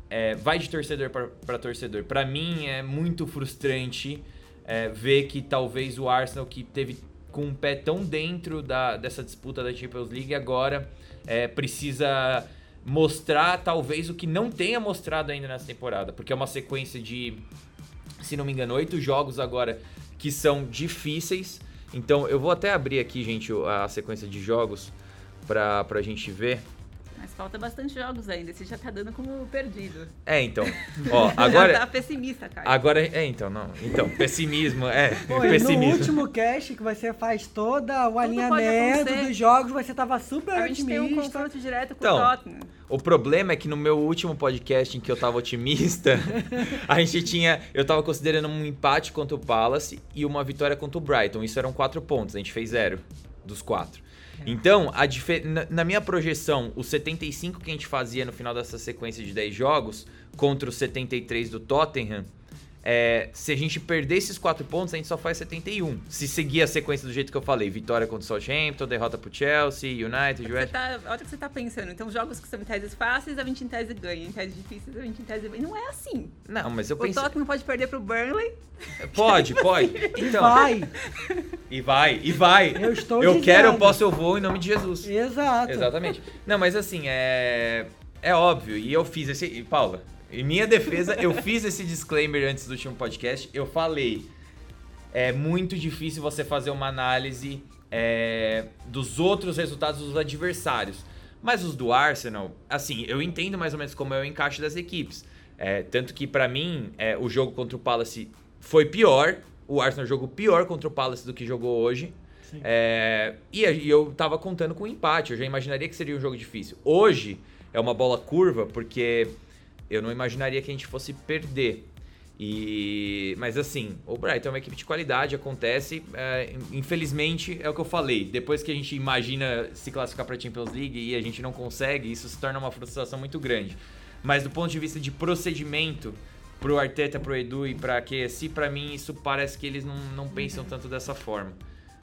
é, vai de torcedor para torcedor. Para mim é muito frustrante é, ver que talvez o Arsenal, que teve com um pé tão dentro da, dessa disputa da Champions League, agora é, precisa mostrar talvez o que não tenha mostrado ainda nessa temporada, porque é uma sequência de, se não me engano, oito jogos agora que são difíceis. Então eu vou até abrir aqui, gente, a sequência de jogos para a gente ver. Mas falta bastante jogos ainda, você já tá dando como perdido. É, então. Ó, [LAUGHS] agora. já tá pessimista, cara. Agora, é, então, não. Então, pessimismo, é. [LAUGHS] Pô, pessimismo. no último cast que você faz todo o alinhamento dos jogos, você tava super a otimista. A gente tem um confronto direto com então, o Tottenham. O problema é que no meu último podcast em que eu tava otimista, [LAUGHS] a gente tinha. Eu tava considerando um empate contra o Palace e uma vitória contra o Brighton. Isso eram quatro pontos, a gente fez zero dos quatro. Então, a na, na minha projeção, os 75 que a gente fazia no final dessa sequência de 10 jogos contra os 73 do Tottenham, é, se a gente perder esses 4 pontos, a gente só faz 71. Se seguir a sequência do jeito que eu falei: vitória contra o Southampton, derrota pro Chelsea, United, West. Tá, olha o que você tá pensando. Então, jogos que são em teses fáceis, a 20 em tese ganha. Em teses difíceis, a 20 em tese ganha. Não é assim. Não, mas eu pensei. O Tottenham pode perder pro Burnley. Pode, [LAUGHS] pode. Então. Vai. E vai, e vai. Eu estou Eu dizendo. quero, eu posso, eu vou em nome de Jesus. Exato. Exatamente. Não, mas assim, é. É óbvio. E eu fiz esse. E, Paula, em minha defesa, eu fiz esse disclaimer antes do último podcast. Eu falei. é muito difícil você fazer uma análise é, dos outros resultados dos adversários. Mas os do Arsenal, assim, eu entendo mais ou menos como é o encaixe das equipes. É, tanto que, para mim, é, o jogo contra o Palace foi pior. O Arsenal jogou pior contra o Palace do que jogou hoje. É, e, e, eu tava contando com um empate. Eu já imaginaria que seria um jogo difícil. Hoje é uma bola curva, porque eu não imaginaria que a gente fosse perder. E, mas assim, o Brighton é uma equipe de qualidade, acontece. É, infelizmente, é o que eu falei. Depois que a gente imagina se classificar para a Champions League e a gente não consegue, isso se torna uma frustração muito grande. Mas do ponto de vista de procedimento, pro Arteta, pro Edu e pra QSI, para mim isso parece que eles não, não pensam tanto dessa forma.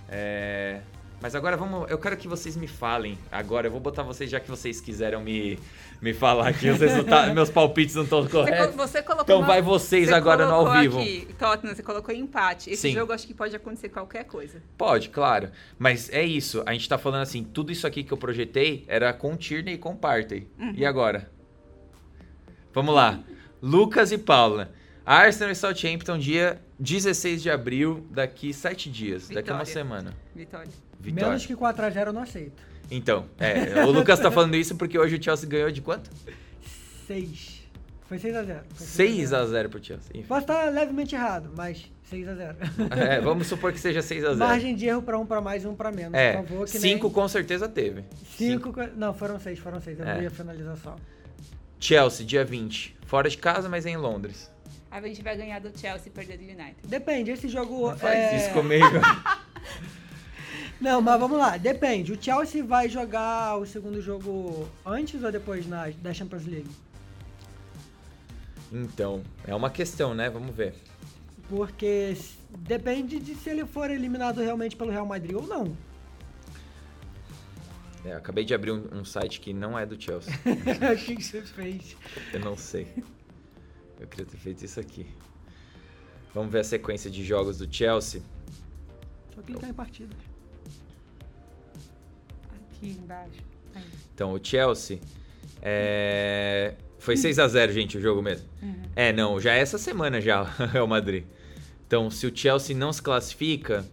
É, mas agora vamos. Eu quero que vocês me falem. Agora, eu vou botar vocês, já que vocês quiseram me, me falar aqui, os resultados, meus palpites não estão corretos. Você, colocou então uma, vai vocês você agora no ao vivo. Aqui, Tottenham, você colocou empate. Esse Sim. jogo acho que pode acontecer qualquer coisa. Pode, claro. Mas é isso. A gente tá falando assim, tudo isso aqui que eu projetei era com Tierney e com Partey. Uhum. E agora? Vamos lá. Lucas e Paula. Arsenal e Southampton, dia 16 de abril, daqui sete dias, Vitória. daqui a uma semana. Vitória. Vitória. Menos que 4x0 eu não aceito. Então, é, o Lucas tá falando isso porque hoje o Chelsea ganhou de quanto? 6. Foi 6x0. 6x0 pro Chelsea. Enfim. Posso estar levemente errado, mas 6x0. É, vamos supor que seja 6x0. Margem de erro para um para mais e um para menos. É, por favor, 5 nem... com certeza teve. 5, não, foram 6, foram 6. Eu é. vi a finalização. Chelsea, dia 20. Fora de casa, mas em Londres. A gente vai ganhar do Chelsea e perder do United. Depende, esse jogo. Não faz é... isso comigo. [LAUGHS] Não, mas vamos lá, depende. O Chelsea vai jogar o segundo jogo antes ou depois na, da Champions League? Então, é uma questão, né? Vamos ver. Porque depende de se ele for eliminado realmente pelo Real Madrid ou não. É, acabei de abrir um, um, site que não é do Chelsea. [LAUGHS] o que você fez? Eu não sei. Eu queria ter feito isso aqui. Vamos ver a sequência de jogos do Chelsea. Só clicar em partidas. Aqui embaixo. Aí. Então, o Chelsea é... foi 6 a 0 gente, o jogo mesmo. Uhum. É, não, já é essa semana já, [LAUGHS] o Madrid. Então, se o Chelsea não se classifica,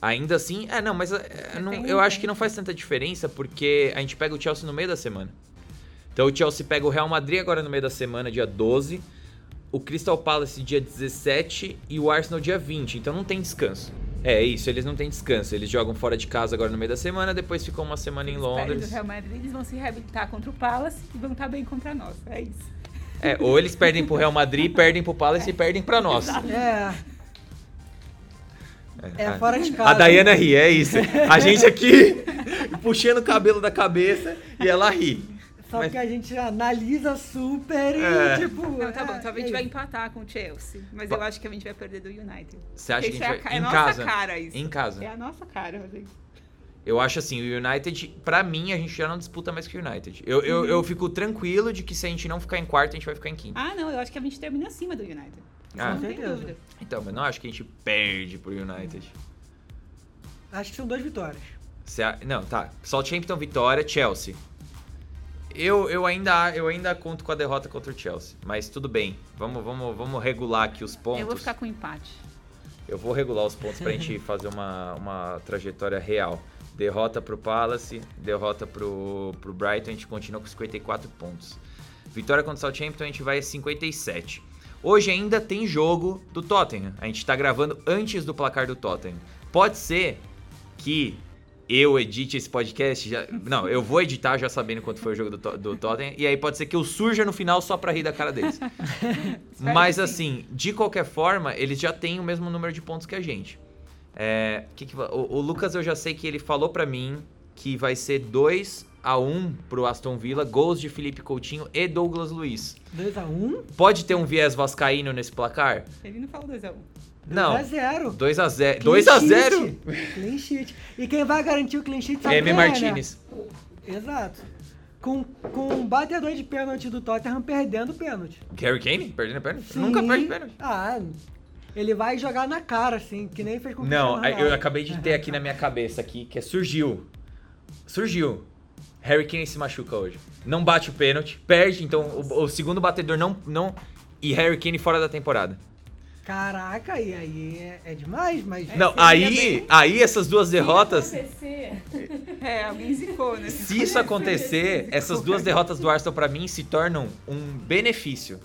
ainda assim, é, não, mas é, não, eu acho que não faz tanta diferença porque a gente pega o Chelsea no meio da semana. Então, o Chelsea pega o Real Madrid agora no meio da semana, dia 12 o Crystal Palace dia 17 e o Arsenal dia 20, então não tem descanso. É isso, eles não têm descanso. Eles jogam fora de casa agora no meio da semana, depois ficam uma semana eles em Londres. Do Real Madrid, eles vão se reabilitar contra o Palace e vão estar bem contra nós. É isso. É, ou eles perdem pro Real Madrid, perdem pro Palace é. e perdem para nós. É. É, é fora de casa. A Dayana ri, é isso. A gente aqui [LAUGHS] puxando o cabelo da cabeça e ela ri. Só mas... que a gente analisa super e, é. tipo. Não, tá bom, então a gente é vai empatar com o Chelsea. Mas eu acho que a gente vai perder do United. Você acha que a gente é vai... É em casa? nossa cara isso. Em casa. É a nossa cara, Rodrigo. Eu acho assim, o United, pra mim, a gente já não disputa mais que o United. Eu, uhum. eu, eu fico tranquilo de que se a gente não ficar em quarto, a gente vai ficar em quinto. Ah, não, eu acho que a gente termina acima do United. Ah, não tem dúvida. Então, mas não acho que a gente perde pro United. Acho que são duas vitórias. A... Não, tá. Southampton vitória, Chelsea. Eu, eu, ainda, eu ainda conto com a derrota contra o Chelsea. Mas tudo bem. Vamos, vamos, vamos regular aqui os pontos. Eu vou ficar com empate. Eu vou regular os pontos pra gente [LAUGHS] fazer uma, uma trajetória real. Derrota pro Palace, derrota pro, pro Brighton, a gente continua com 54 pontos. Vitória contra o Southampton, a gente vai a 57. Hoje ainda tem jogo do Tottenham. A gente tá gravando antes do placar do Tottenham. Pode ser que eu edite esse podcast, já, não, eu vou editar já sabendo quanto foi o jogo do, do Tottenham, e aí pode ser que eu surja no final só pra rir da cara deles. [LAUGHS] Mas assim, de qualquer forma, eles já têm o mesmo número de pontos que a gente. É, que que, o, o, Lucas eu já sei que ele falou pra mim que vai ser 2 a 1 pro Aston Villa, gols de Felipe Coutinho e Douglas Luiz. 2 a 1 Pode ter um viés vascaíno nesse placar? Ele não falou 2 a 1 não. 2x0. 2x0. 2x0? Clean sheet. E quem vai garantir o clean sheet sabe M. Martinez. É, né? Exato. Com, com um batedor de pênalti do Tottenham perdendo o pênalti. Gary Kane? Perdendo pênalti? Sim. Nunca perde pênalti. Ah, ele vai jogar na cara, assim, que nem fez com o Não, eu acabei de ter aqui na minha cabeça aqui, que é surgiu. Surgiu. Harry Kane se machuca hoje. Não bate o pênalti, perde, então o, o segundo batedor não, não... E Harry Kane fora da temporada. Caraca, e aí é, é demais, mas. Não, aí, aí essas duas derrotas. É, alguém zicou, né? Se isso acontecer, essas duas derrotas do Arsenal para mim se tornam um benefício.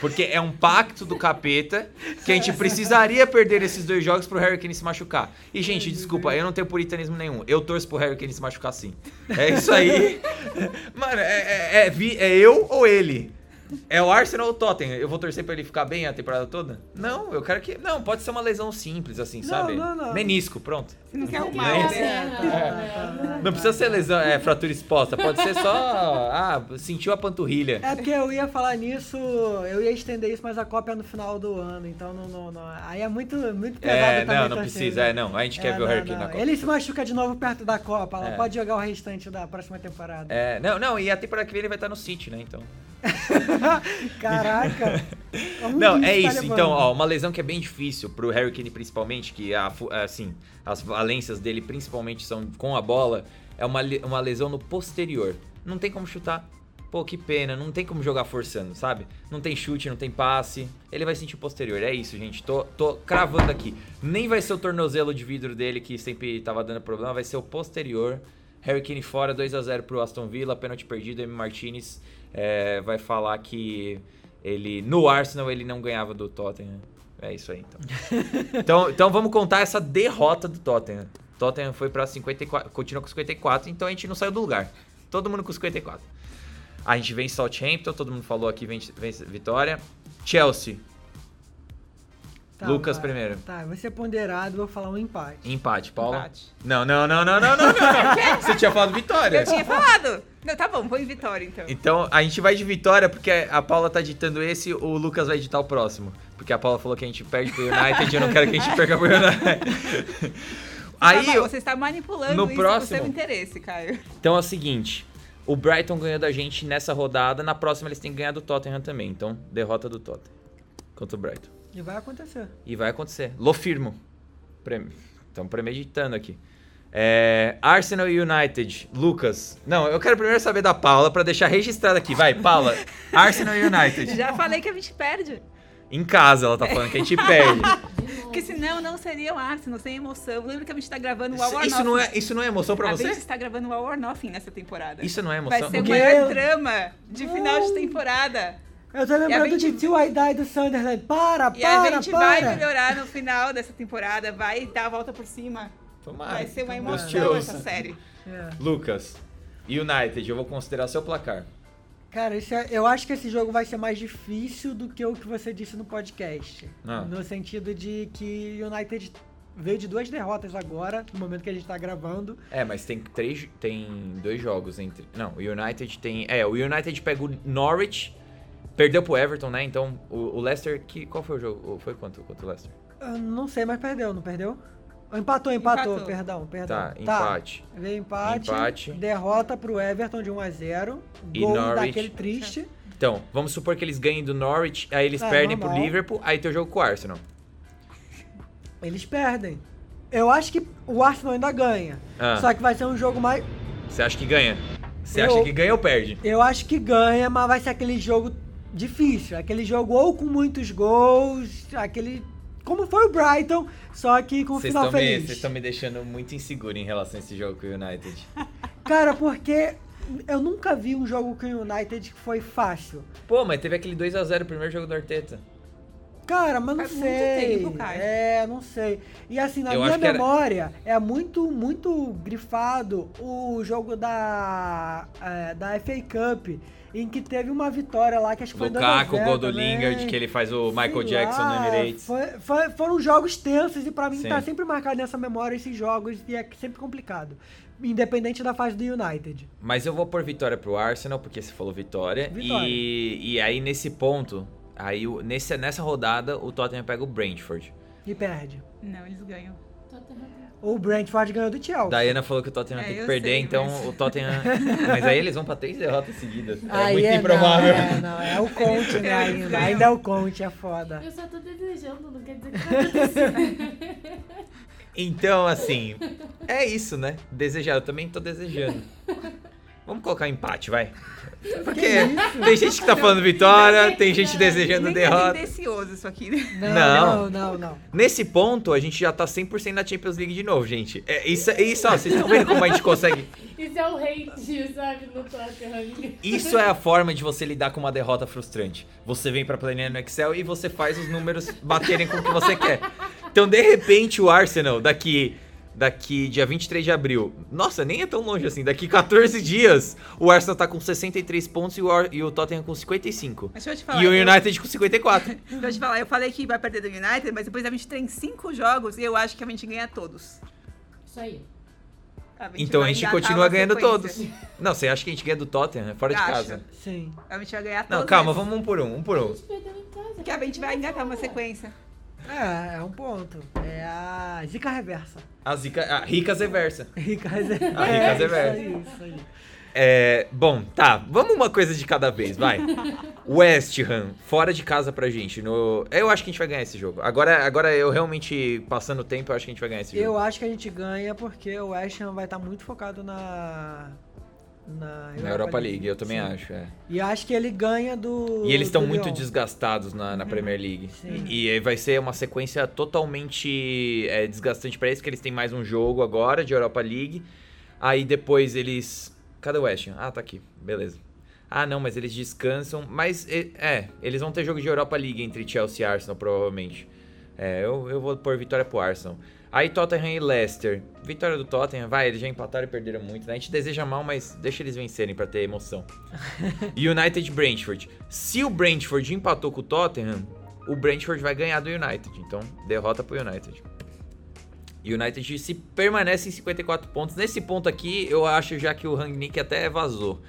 Porque é um pacto do capeta que a gente precisaria perder esses dois jogos pro Harry Kane se machucar. E, gente, desculpa, eu não tenho puritanismo nenhum. Eu torço pro Harry Kane se machucar sim. É isso aí. [LAUGHS] Mano, é, é, é, é eu ou ele? É o Arsenal ou o Tottenham? Eu vou torcer pra ele ficar bem a temporada toda? Não, eu quero que. Não, pode ser uma lesão simples, assim, não, sabe? Não, não. Menisco, pronto. Você não quer arrumar, né? É. Não precisa ser lesão, é, fratura exposta. Pode ser só. [LAUGHS] Ah, sentiu a panturrilha. É porque eu ia falar nisso, eu ia estender isso, mas a Copa é no final do ano, então não. não, não aí é muito, muito pesado é, Não, não precisa, é, não. A gente quer é, ver o Harry Kane na Copa. Ele se machuca de novo perto da Copa, ela é. pode jogar o restante da próxima temporada. É, não, não, e a temporada que vem ele vai estar no City, né? Então. [LAUGHS] [LAUGHS] Caraca! [LAUGHS] Não, é tá isso. Então, ó, uma lesão que é bem difícil pro Harry Kane principalmente, que a, assim, as valências dele principalmente são com a bola, é uma, uma lesão no posterior. Não tem como chutar. Pô, que pena, não tem como jogar forçando, sabe? Não tem chute, não tem passe. Ele vai sentir o posterior. É isso, gente. Tô, tô cravando aqui. Nem vai ser o tornozelo de vidro dele que sempre tava dando problema, vai ser o posterior. Harry Kane fora, 2 a 0 pro Aston Villa, pênalti perdido, M. Martinez é, vai falar que ele no Arsenal ele não ganhava do Tottenham. É isso aí, então. [LAUGHS] então, então vamos contar essa derrota do Tottenham. Tottenham foi para 54, continua com 54, então a gente não saiu do lugar. Todo mundo com 54. A gente vem Southampton, todo mundo falou aqui, vem, vem vitória. Chelsea, Tá, Lucas vai, primeiro. Tá, vai ser ponderado, vou falar um empate. Empate, Paula? Empate. Não, não, não, não, não, não, não. [LAUGHS] Você tinha falado vitória. Eu tinha falado. Não, tá bom, põe vitória então. Então, a gente vai de vitória porque a Paula tá editando esse, o Lucas vai editar o próximo. Porque a Paula falou que a gente perde pro United e eu não quero que a gente [LAUGHS] perca pro United. Aí, tá, você está manipulando no isso próximo, seu interesse, Caio. Então é o seguinte, o Brighton ganhou da gente nessa rodada, na próxima eles têm que ganhar do Tottenham também. Então, derrota do Tottenham contra o Brighton. E vai acontecer. E vai acontecer. Lo firmo. Estamos premeditando aqui. É, Arsenal e United. Lucas. Não, eu quero primeiro saber da Paula para deixar registrado aqui. Vai, Paula. [LAUGHS] Arsenal e United. Já falei que a gente perde. Em casa ela tá falando que a gente perde. [LAUGHS] Porque senão não seria o Arsenal, sem emoção. Lembra que a gente tá gravando o War isso não é Isso não é emoção pra a você? A gente está gravando o War Nothing nessa temporada. Isso não é emoção? Vai ser o maior drama de final de temporada. Eu tô lembrando gente... de Till I Die do Sunderland. Para, e para, a gente para. vai melhorar no final dessa temporada. Vai dar a volta por cima. Tomara. Vai ser uma emoção essa série. É. Lucas, United, eu vou considerar seu placar. Cara, é, eu acho que esse jogo vai ser mais difícil do que o que você disse no podcast. Ah. No sentido de que United veio de duas derrotas agora, no momento que a gente tá gravando. É, mas tem três. Tem dois jogos entre. Não, o United tem. É, o United pega o Norwich Perdeu pro Everton, né? Então, o, o Leicester, que, qual foi o jogo? Foi quanto contra o Leicester? Eu não sei, mas perdeu, não perdeu? Empatou, empatou, empatou. perdão, perdão. Tá, tá. empate. Tá, veio empate, empate. Derrota pro Everton de 1x0. Gol Norwich. daquele triste. Então, vamos supor que eles ganhem do Norwich, aí eles é, perdem normal. pro Liverpool, aí tem o jogo com o Arsenal. Eles perdem. Eu acho que o Arsenal ainda ganha. Ah. Só que vai ser um jogo mais. Você acha que ganha? Você acha que ganha ou perde? Eu acho que ganha, mas vai ser aquele jogo difícil. Aquele jogo ou com muitos gols, aquele. Como foi o Brighton, só que com o final feliz. Vocês estão me deixando muito inseguro em relação a esse jogo com o United. [LAUGHS] Cara, porque eu nunca vi um jogo com o United que foi fácil. Pô, mas teve aquele 2 a 0 o primeiro jogo do Arteta. Cara, mas não Faz sei. Tempo, é, não sei. E assim, na eu minha memória, era... é muito, muito grifado o jogo da, é, da FA Cup em que teve uma vitória lá que acho que foi Lukaku, o gol do Lingard, que ele faz o Michael Sei Jackson lá, no Emirates. Foi, foi, foram jogos tensos e para mim Sim. tá sempre marcado nessa memória esses jogos e é sempre complicado. Independente da fase do United. Mas eu vou por vitória pro Arsenal, porque você falou vitória. vitória. E, e aí nesse ponto, aí nesse, nessa rodada, o Tottenham pega o Brentford. E perde. Não, eles ganham. Tottenham o Brentford ganhou do Chelsea. Diana falou que o Tottenham é, tem que perder, sei, então mas... o Tottenham. [LAUGHS] mas aí eles vão pra três derrotas seguidas. É aí muito é, improvável. Não, é, não, é o Conte, né? Ainda, ainda é o Conte, é foda. Eu só tô desejando, não quer dizer que vai acontecer. Então, assim, é isso, né? Desejar, eu também tô desejando. [LAUGHS] Vamos colocar empate, vai. [LAUGHS] Porque tem gente que tá falando vitória, tem gente desejando Nem derrota. É isso aqui, né? Não, Não. não, não, não. Nesse ponto, a gente já tá 100% na Champions League de novo, gente. É, isso, é isso, ó, vocês estão vendo como a gente consegue. [LAUGHS] Isso é o hate, sabe, no Tottenham. Isso é a forma de você lidar com uma derrota frustrante. Você vem pra planilha no Excel e você faz os números baterem com o que você quer. Então, de repente, o Arsenal, daqui daqui dia 23 de abril. Nossa, nem é tão longe assim. Daqui 14 dias, o Arsenal tá com 63 pontos e o, Ar- e o Tottenham com 55. Mas deixa eu te falar. E o eu- United com 54. [LAUGHS] Deixa eu te falar, eu falei que vai perder do United, mas depois a gente tem cinco jogos e eu acho que a gente ganha todos. Isso aí. gente Então a gente engatar continua ganhando sequência. todos. Não, você acha que a gente ganha do Tottenham? É fora de Acho. casa. Sim. A gente vai ganhar todos. Não, calma, esses. vamos um por um, um por A um. gente perdeu em casa. Que a gente vai engatar uma sequência. É, é um ponto. É a zica reversa. A zica, a Ricas reversa. [LAUGHS] Rica reversa. A rica é, reversa. Isso aí, isso aí. É, bom, tá, vamos uma coisa de cada vez, vai. [LAUGHS] West Ham, fora de casa pra gente. No, eu acho que a gente vai ganhar esse jogo. Agora, agora eu realmente, passando o tempo, eu acho que a gente vai ganhar esse Eu jogo. acho que a gente ganha porque o West Ham vai estar muito focado na. Na Na Europa League, eu também Sim. acho. é. E acho que ele ganha do. E eles estão muito Lyon. desgastados na, na Premier League. Sim. E, e vai ser uma sequência totalmente é, desgastante pra eles, que eles têm mais um jogo agora de Europa League. Aí depois eles. Cadê o West? Ah, tá aqui. Beleza. Ah, não, mas eles descansam. Mas é, é, eles vão ter jogo de Europa League entre Chelsea e Arsenal, provavelmente. É, eu, eu vou pôr vitória pro Arsenal. Aí Tottenham e Leicester. Vitória do Tottenham, vai, eles já empataram e perderam muito, né? A gente deseja mal, mas deixa eles vencerem pra ter emoção. [LAUGHS] United e Brentford. Se o Brentford empatou com o Tottenham, o Brentford vai ganhar do United. Então, derrota pro United. United se permanece em 54 pontos. Nesse ponto aqui, eu acho já que o Rangnick até vazou.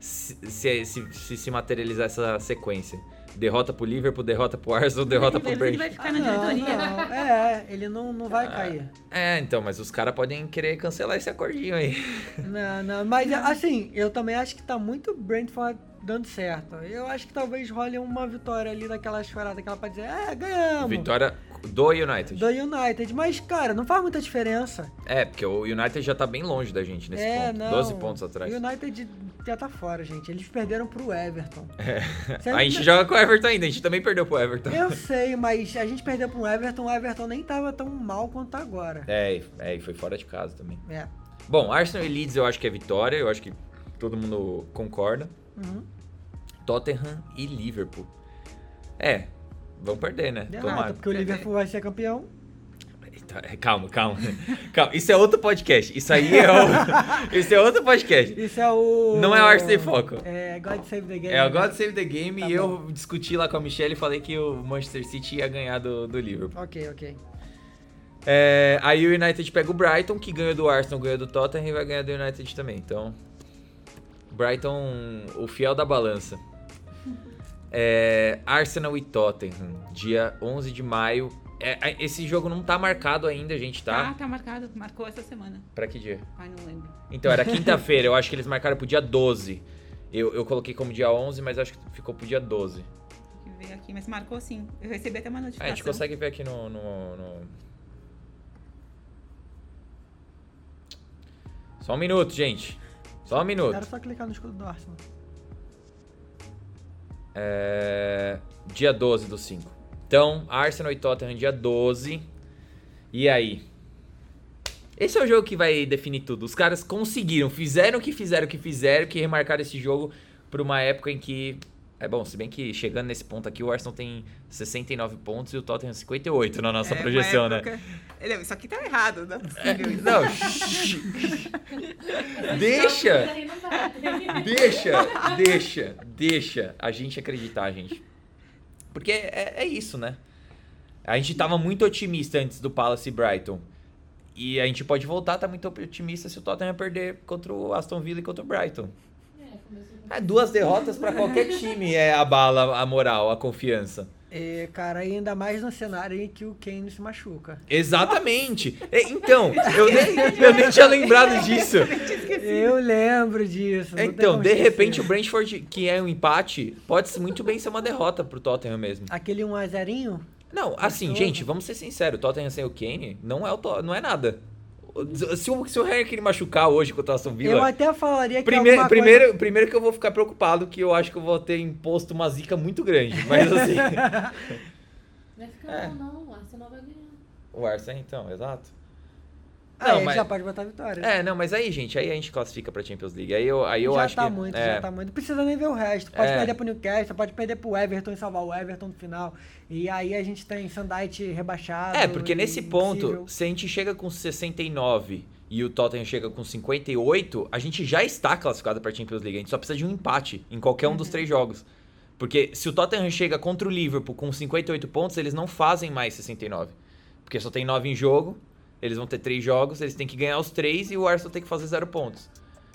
Se, se, se se materializar essa sequência. Derrota pro Liverpool, derrota pro Arsenal, [LAUGHS] derrota pro Ele vai ficar na Não, diretoria. não, é, ele não, não vai cair. É, então, mas os caras podem querer cancelar esse acordinho aí. [LAUGHS] Não, não, mas assim, eu também acho que tá muito Brentford dando certo. Eu acho que talvez role uma vitória ali daquela chorada que ela pode dizer, é, ganhamos. Vitória do United. Do United, mas cara, não faz muita diferença. É, porque o United já tá bem longe da gente nesse é, ponto. não. 12 pontos atrás. O United já tá fora, gente. Eles perderam pro Everton. Se A [LAUGHS] gente joga com o Everton ainda, a gente também perdeu pro Everton. Eu [LAUGHS] sei, mas a gente perdeu pro Everton, o Everton nem tava tão mal quanto tá agora. É, é, e foi fora de casa também. É. Bom, Arsenal e Leeds eu acho que é vitória, eu acho que todo mundo concorda. Uhum. Tottenham e Liverpool. É, vão perder, né? Derrota, porque o Liverpool vai ser campeão. Eita, é, Calma, calma. calma. Isso é outro podcast. Isso aí é o... [LAUGHS] Isso é outro podcast. Isso é o. Não é o Arsenal em Foco. É God Save the Game. É o God Save the Game Tá e eu discuti lá com a Michelle e falei que o Manchester City ia ganhar do, do Liverpool. Ok, ok. É, aí o United pega o Brighton, que ganhou do Arsenal, ganhou do Tottenham e vai ganhar do United também. Então, Brighton, o fiel da balança. É, Arsenal e Tottenham, dia 11 de maio. É, é, esse jogo não tá marcado ainda, gente, Tá, tá? tá marcado. Marcou essa semana. Pra que dia? Ai, não lembro. Então, era [LAUGHS] quinta-feira, eu acho que eles marcaram pro dia 12. Eu, eu coloquei como dia 11, mas acho que ficou pro dia 12. Tem que ver aqui, mas marcou sim. Eu recebi até uma Ah, a notificação. gente consegue ver aqui no. no, no- Só um minuto, gente. Só um minuto. Era só clicar no escudo do Arsenal. É, Dia 12 do 5. Então, Arsenal e Tottenham dia 12. E aí? Esse é o jogo que vai definir tudo. Os caras conseguiram, fizeram o que fizeram, o que fizeram, que remarcaram esse jogo pra uma época em que. É bom, se bem que chegando nesse ponto aqui, o Arsenal tem 69 pontos e o Tottenham 58 na nossa É, projeção, né? época- Não, isso aqui tá errado, não é possível. isso. Não, deixa, deixa, deixa, deixa a gente acreditar, gente. Porque é, é isso, né? A gente tava muito otimista antes do Palace e Brighton. E a gente pode voltar a tá muito otimista se o Tottenham perder contra o Aston Villa e contra o Brighton. É, duas derrotas pra qualquer [LAUGHS] time é abala a moral, a confiança. E, cara, ainda mais no cenário em que o Kane se machuca. Exatamente. É, Então, eu nem, eu nem tinha lembrado [LAUGHS] disso. Eu lembro disso. Então, de esquecer. repente, o Brentford, que é um empate, pode muito bem ser uma derrota pro Tottenham mesmo. Aquele 1x0? Não, assim, gente, vamos ser sinceros, o Tottenham sem o Kane não é, o To- não é nada. Se o, se o querer machucar hoje contra o Aston Villa. Eu até falaria que. Primeiro, primeiro, coisa... primeiro que eu vou ficar preocupado, que eu acho que eu vou ter imposto uma zica muito grande. Mas [LAUGHS] assim. Vai ficar é. não, o Arsenal vai ganhar. O Arsenal, então, exato. Ah, não, mas... já pode botar a vitória. É, não, mas aí, gente, aí a gente classifica pra Champions League. Aí eu, aí eu já acho tá que... Muito, é... Já tá muito, Não precisa nem ver o resto. Pode é... perder pro Newcastle, pode perder pro Everton e salvar o Everton no final. E aí a gente tem Sandite rebaixado. É, porque nesse ponto, se a gente chega com 69 e o Tottenham chega com 58, a gente já está classificado pra Champions League. A gente só precisa de um empate em qualquer um dos uhum. três jogos. Porque se o Tottenham chega contra o Liverpool com 58 pontos, eles não fazem mais 69. Porque só tem 9 em jogo eles vão ter três jogos, eles têm que ganhar os três e o Arsenal tem que fazer zero pontos.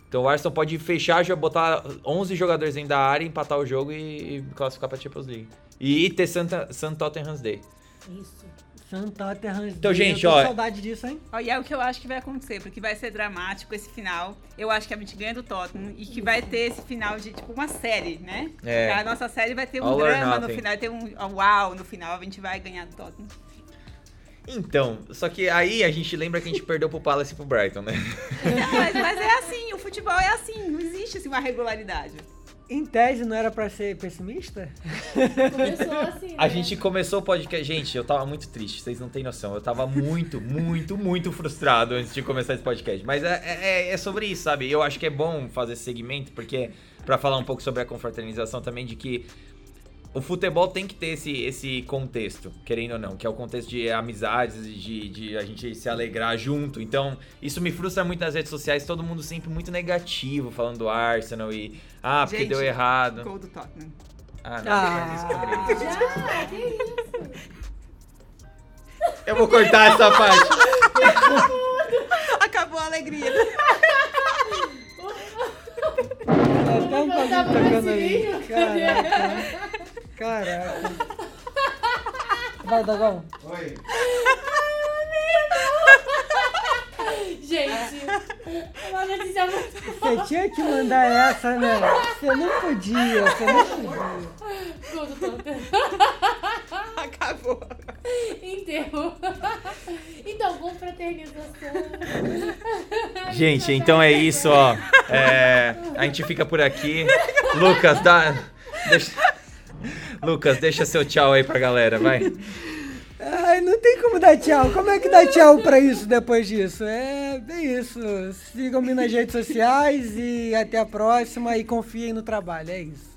Então o Arsenal pode fechar, já botar 11 jogadores dentro da área, empatar o jogo e, e classificar para Champions League. E ter Santa, Santa Tottenham's Day. Isso. Santa Tottenham's então, Day. gente, ó. saudade disso, hein? E é o que eu acho que vai acontecer, porque vai ser dramático esse final. Eu acho que a gente ganha do Tottenham e que vai ter esse final de tipo uma série, né? É. A nossa série vai ter um All drama no final, ter um uau no final, a gente vai ganhar do Tottenham. Então, só que aí a gente lembra que a gente perdeu pro Palace e pro Brighton, né? Não, mas, mas, é assim, o futebol é assim, não existe assim, uma regularidade. Em tese, não era pra ser pessimista? Começou [LAUGHS] assim. Né? A gente começou o podcast. Gente, eu tava muito triste, vocês não têm noção. Eu tava muito, muito, muito frustrado antes de começar esse podcast. Mas é, é, é sobre isso, sabe? Eu acho que é bom fazer esse segmento, porque. para falar um pouco sobre a confraternização também, de que o futebol tem que ter esse, esse contexto, querendo ou não, que é o contexto de amizades, de, de a gente se alegrar junto. Então, isso me frustra muito nas redes sociais, todo mundo sempre muito negativo, falando do Arsenal e. Ah, porque gente, deu errado. Gol do Tottenham. Ah, não, ah, [LAUGHS] já, que isso? Eu vou cortar essa parte. Acabou a alegria. Um pouquinho tocando aí. Caraca. Vai, Dagão. Oi. Gente, uma notícia muito Você tinha que mandar essa, né? Você não podia, você não podia. Tudo, tudo. Acabou. Enterrou. Então, confraternização. Gente, então é isso, ó. É, a gente fica por aqui. Lucas, dá. Deixa... Lucas, deixa seu tchau aí pra galera, vai. Ai, não tem como dar tchau. Como é que dá tchau pra isso depois disso? É bem isso. Sigam-me nas redes sociais e até a próxima e confiem no trabalho. É isso.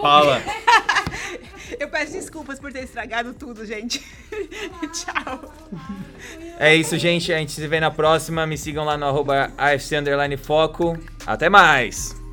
Paula. [LAUGHS] Eu peço desculpas por ter estragado tudo, gente. [LAUGHS] tchau. É isso, gente. A gente se vê na próxima. Me sigam lá no arroba AFC Foco. Até mais!